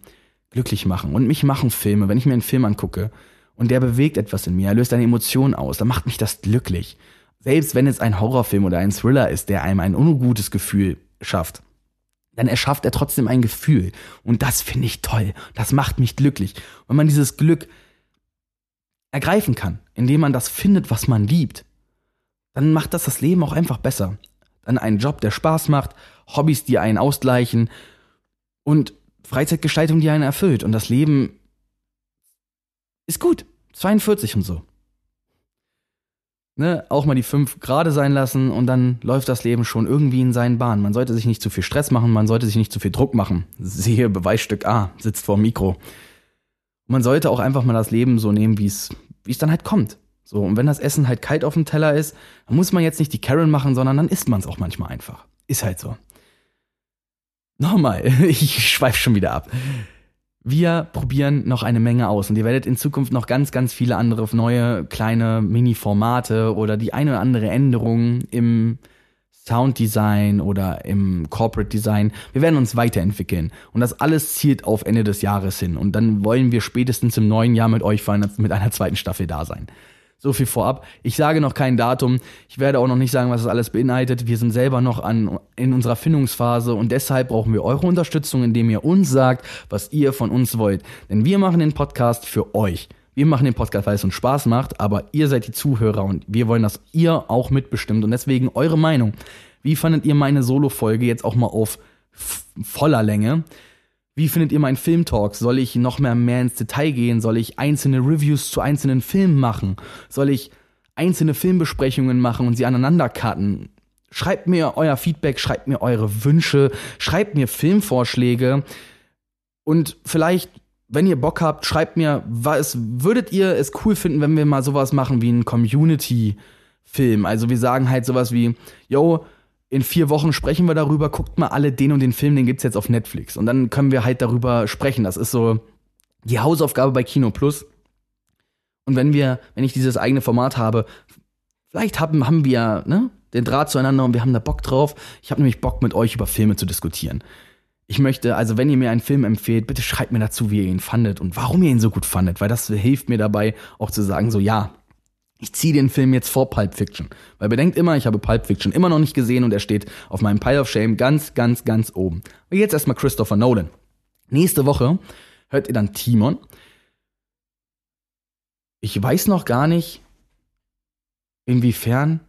glücklich machen. Und mich machen Filme, wenn ich mir einen Film angucke und der bewegt etwas in mir, er löst eine Emotion aus, dann macht mich das glücklich. Selbst wenn es ein Horrorfilm oder ein Thriller ist, der einem ein ungutes Gefühl schafft, dann erschafft er trotzdem ein Gefühl. Und das finde ich toll. Das macht mich glücklich. Wenn man dieses Glück ergreifen kann, indem man das findet, was man liebt, dann macht das das Leben auch einfach besser. Dann einen Job, der Spaß macht, Hobbys, die einen ausgleichen und Freizeitgestaltung, die einen erfüllt. Und das Leben ist gut. 42 und so. Ne, auch mal die 5 gerade sein lassen und dann läuft das Leben schon irgendwie in seinen Bahnen. Man sollte sich nicht zu viel Stress machen, man sollte sich nicht zu viel Druck machen. Siehe Beweisstück A, sitzt vor dem Mikro man sollte auch einfach mal das Leben so nehmen, wie es dann halt kommt. So, und wenn das Essen halt kalt auf dem Teller ist, dann muss man jetzt nicht die Karen machen, sondern dann isst man es auch manchmal einfach. Ist halt so. Nochmal, ich schweife schon wieder ab. Wir probieren noch eine Menge aus und ihr werdet in Zukunft noch ganz, ganz viele andere neue kleine Mini-Formate oder die eine oder andere Änderung im Sounddesign oder im Corporate Design. Wir werden uns weiterentwickeln. Und das alles zielt auf Ende des Jahres hin. Und dann wollen wir spätestens im neuen Jahr mit euch mit einer zweiten Staffel da sein. So viel vorab. Ich sage noch kein Datum. Ich werde auch noch nicht sagen, was das alles beinhaltet. Wir sind selber noch an, in unserer Findungsphase und deshalb brauchen wir eure Unterstützung, indem ihr uns sagt, was ihr von uns wollt. Denn wir machen den Podcast für euch. Wir machen den Podcast, weil es uns Spaß macht, aber ihr seid die Zuhörer und wir wollen, dass ihr auch mitbestimmt. Und deswegen eure Meinung. Wie fandet ihr meine Solo-Folge jetzt auch mal auf voller Länge? Wie findet ihr meinen Filmtalk? Soll ich noch mehr, mehr ins Detail gehen? Soll ich einzelne Reviews zu einzelnen Filmen machen? Soll ich einzelne Filmbesprechungen machen und sie aneinander cutten? Schreibt mir euer Feedback, schreibt mir eure Wünsche, schreibt mir Filmvorschläge und vielleicht wenn ihr Bock habt, schreibt mir, was würdet ihr es cool finden, wenn wir mal sowas machen wie einen Community-Film? Also wir sagen halt sowas wie, yo, in vier Wochen sprechen wir darüber, guckt mal alle den und den Film, den gibt's jetzt auf Netflix. Und dann können wir halt darüber sprechen. Das ist so die Hausaufgabe bei Kino Plus. Und wenn wir, wenn ich dieses eigene Format habe, vielleicht haben, haben wir ne, den Draht zueinander und wir haben da Bock drauf. Ich habe nämlich Bock, mit euch über Filme zu diskutieren. Ich möchte, also wenn ihr mir einen Film empfehlt, bitte schreibt mir dazu, wie ihr ihn fandet und warum ihr ihn so gut fandet, weil das hilft mir dabei, auch zu sagen, so ja, ich ziehe den Film jetzt vor Pulp Fiction. Weil bedenkt immer, ich habe Pulp Fiction immer noch nicht gesehen und er steht auf meinem Pile of Shame ganz, ganz, ganz oben. Und jetzt erstmal Christopher Nolan. Nächste Woche hört ihr dann Timon. Ich weiß noch gar nicht, inwiefern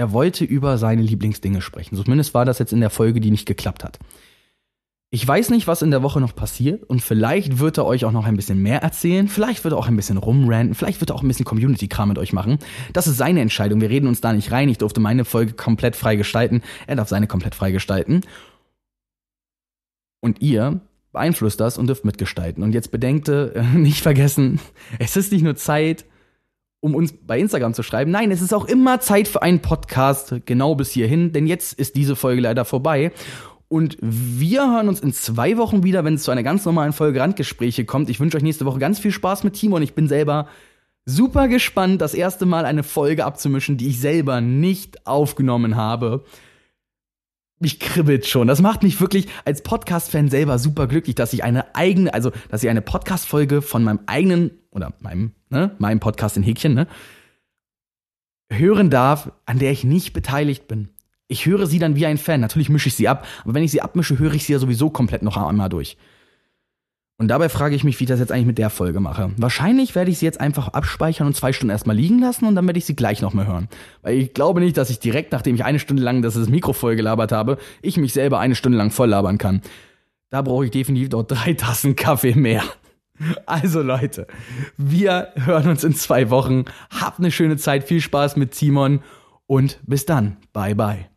er wollte über seine Lieblingsdinge sprechen. Zumindest war das jetzt in der Folge, die nicht geklappt hat. Ich weiß nicht, was in der Woche noch passiert und vielleicht wird er euch auch noch ein bisschen mehr erzählen, vielleicht wird er auch ein bisschen rumranten, vielleicht wird er auch ein bisschen Community-Kram mit euch machen. Das ist seine Entscheidung, wir reden uns da nicht rein. Ich durfte meine Folge komplett frei gestalten, er darf seine komplett frei gestalten. Und ihr beeinflusst das und dürft mitgestalten. Und jetzt bedenkte, äh, nicht vergessen, es ist nicht nur Zeit, um uns bei Instagram zu schreiben. Nein, es ist auch immer Zeit für einen Podcast, genau bis hierhin, denn jetzt ist diese Folge leider vorbei. Und wir hören uns in zwei Wochen wieder, wenn es zu einer ganz normalen Folge Randgespräche kommt. Ich wünsche euch nächste Woche ganz viel Spaß mit Timo und ich bin selber super gespannt, das erste Mal eine Folge abzumischen, die ich selber nicht aufgenommen habe. Mich kribbelt schon. Das macht mich wirklich als Podcast-Fan selber super glücklich, dass ich eine eigene, also dass ich eine Podcast-Folge von meinem eigenen oder meinem, ne, meinem Podcast in Häkchen, ne, hören darf, an der ich nicht beteiligt bin. Ich höre sie dann wie ein Fan. Natürlich mische ich sie ab, aber wenn ich sie abmische, höre ich sie ja sowieso komplett noch einmal durch. Und dabei frage ich mich, wie ich das jetzt eigentlich mit der Folge mache. Wahrscheinlich werde ich sie jetzt einfach abspeichern und zwei Stunden erstmal liegen lassen und dann werde ich sie gleich nochmal hören. Weil ich glaube nicht, dass ich direkt, nachdem ich eine Stunde lang das Mikro voll gelabert habe, ich mich selber eine Stunde lang voll labern kann. Da brauche ich definitiv dort drei Tassen Kaffee mehr. Also Leute, wir hören uns in zwei Wochen. Habt eine schöne Zeit, viel Spaß mit Simon und bis dann. Bye bye.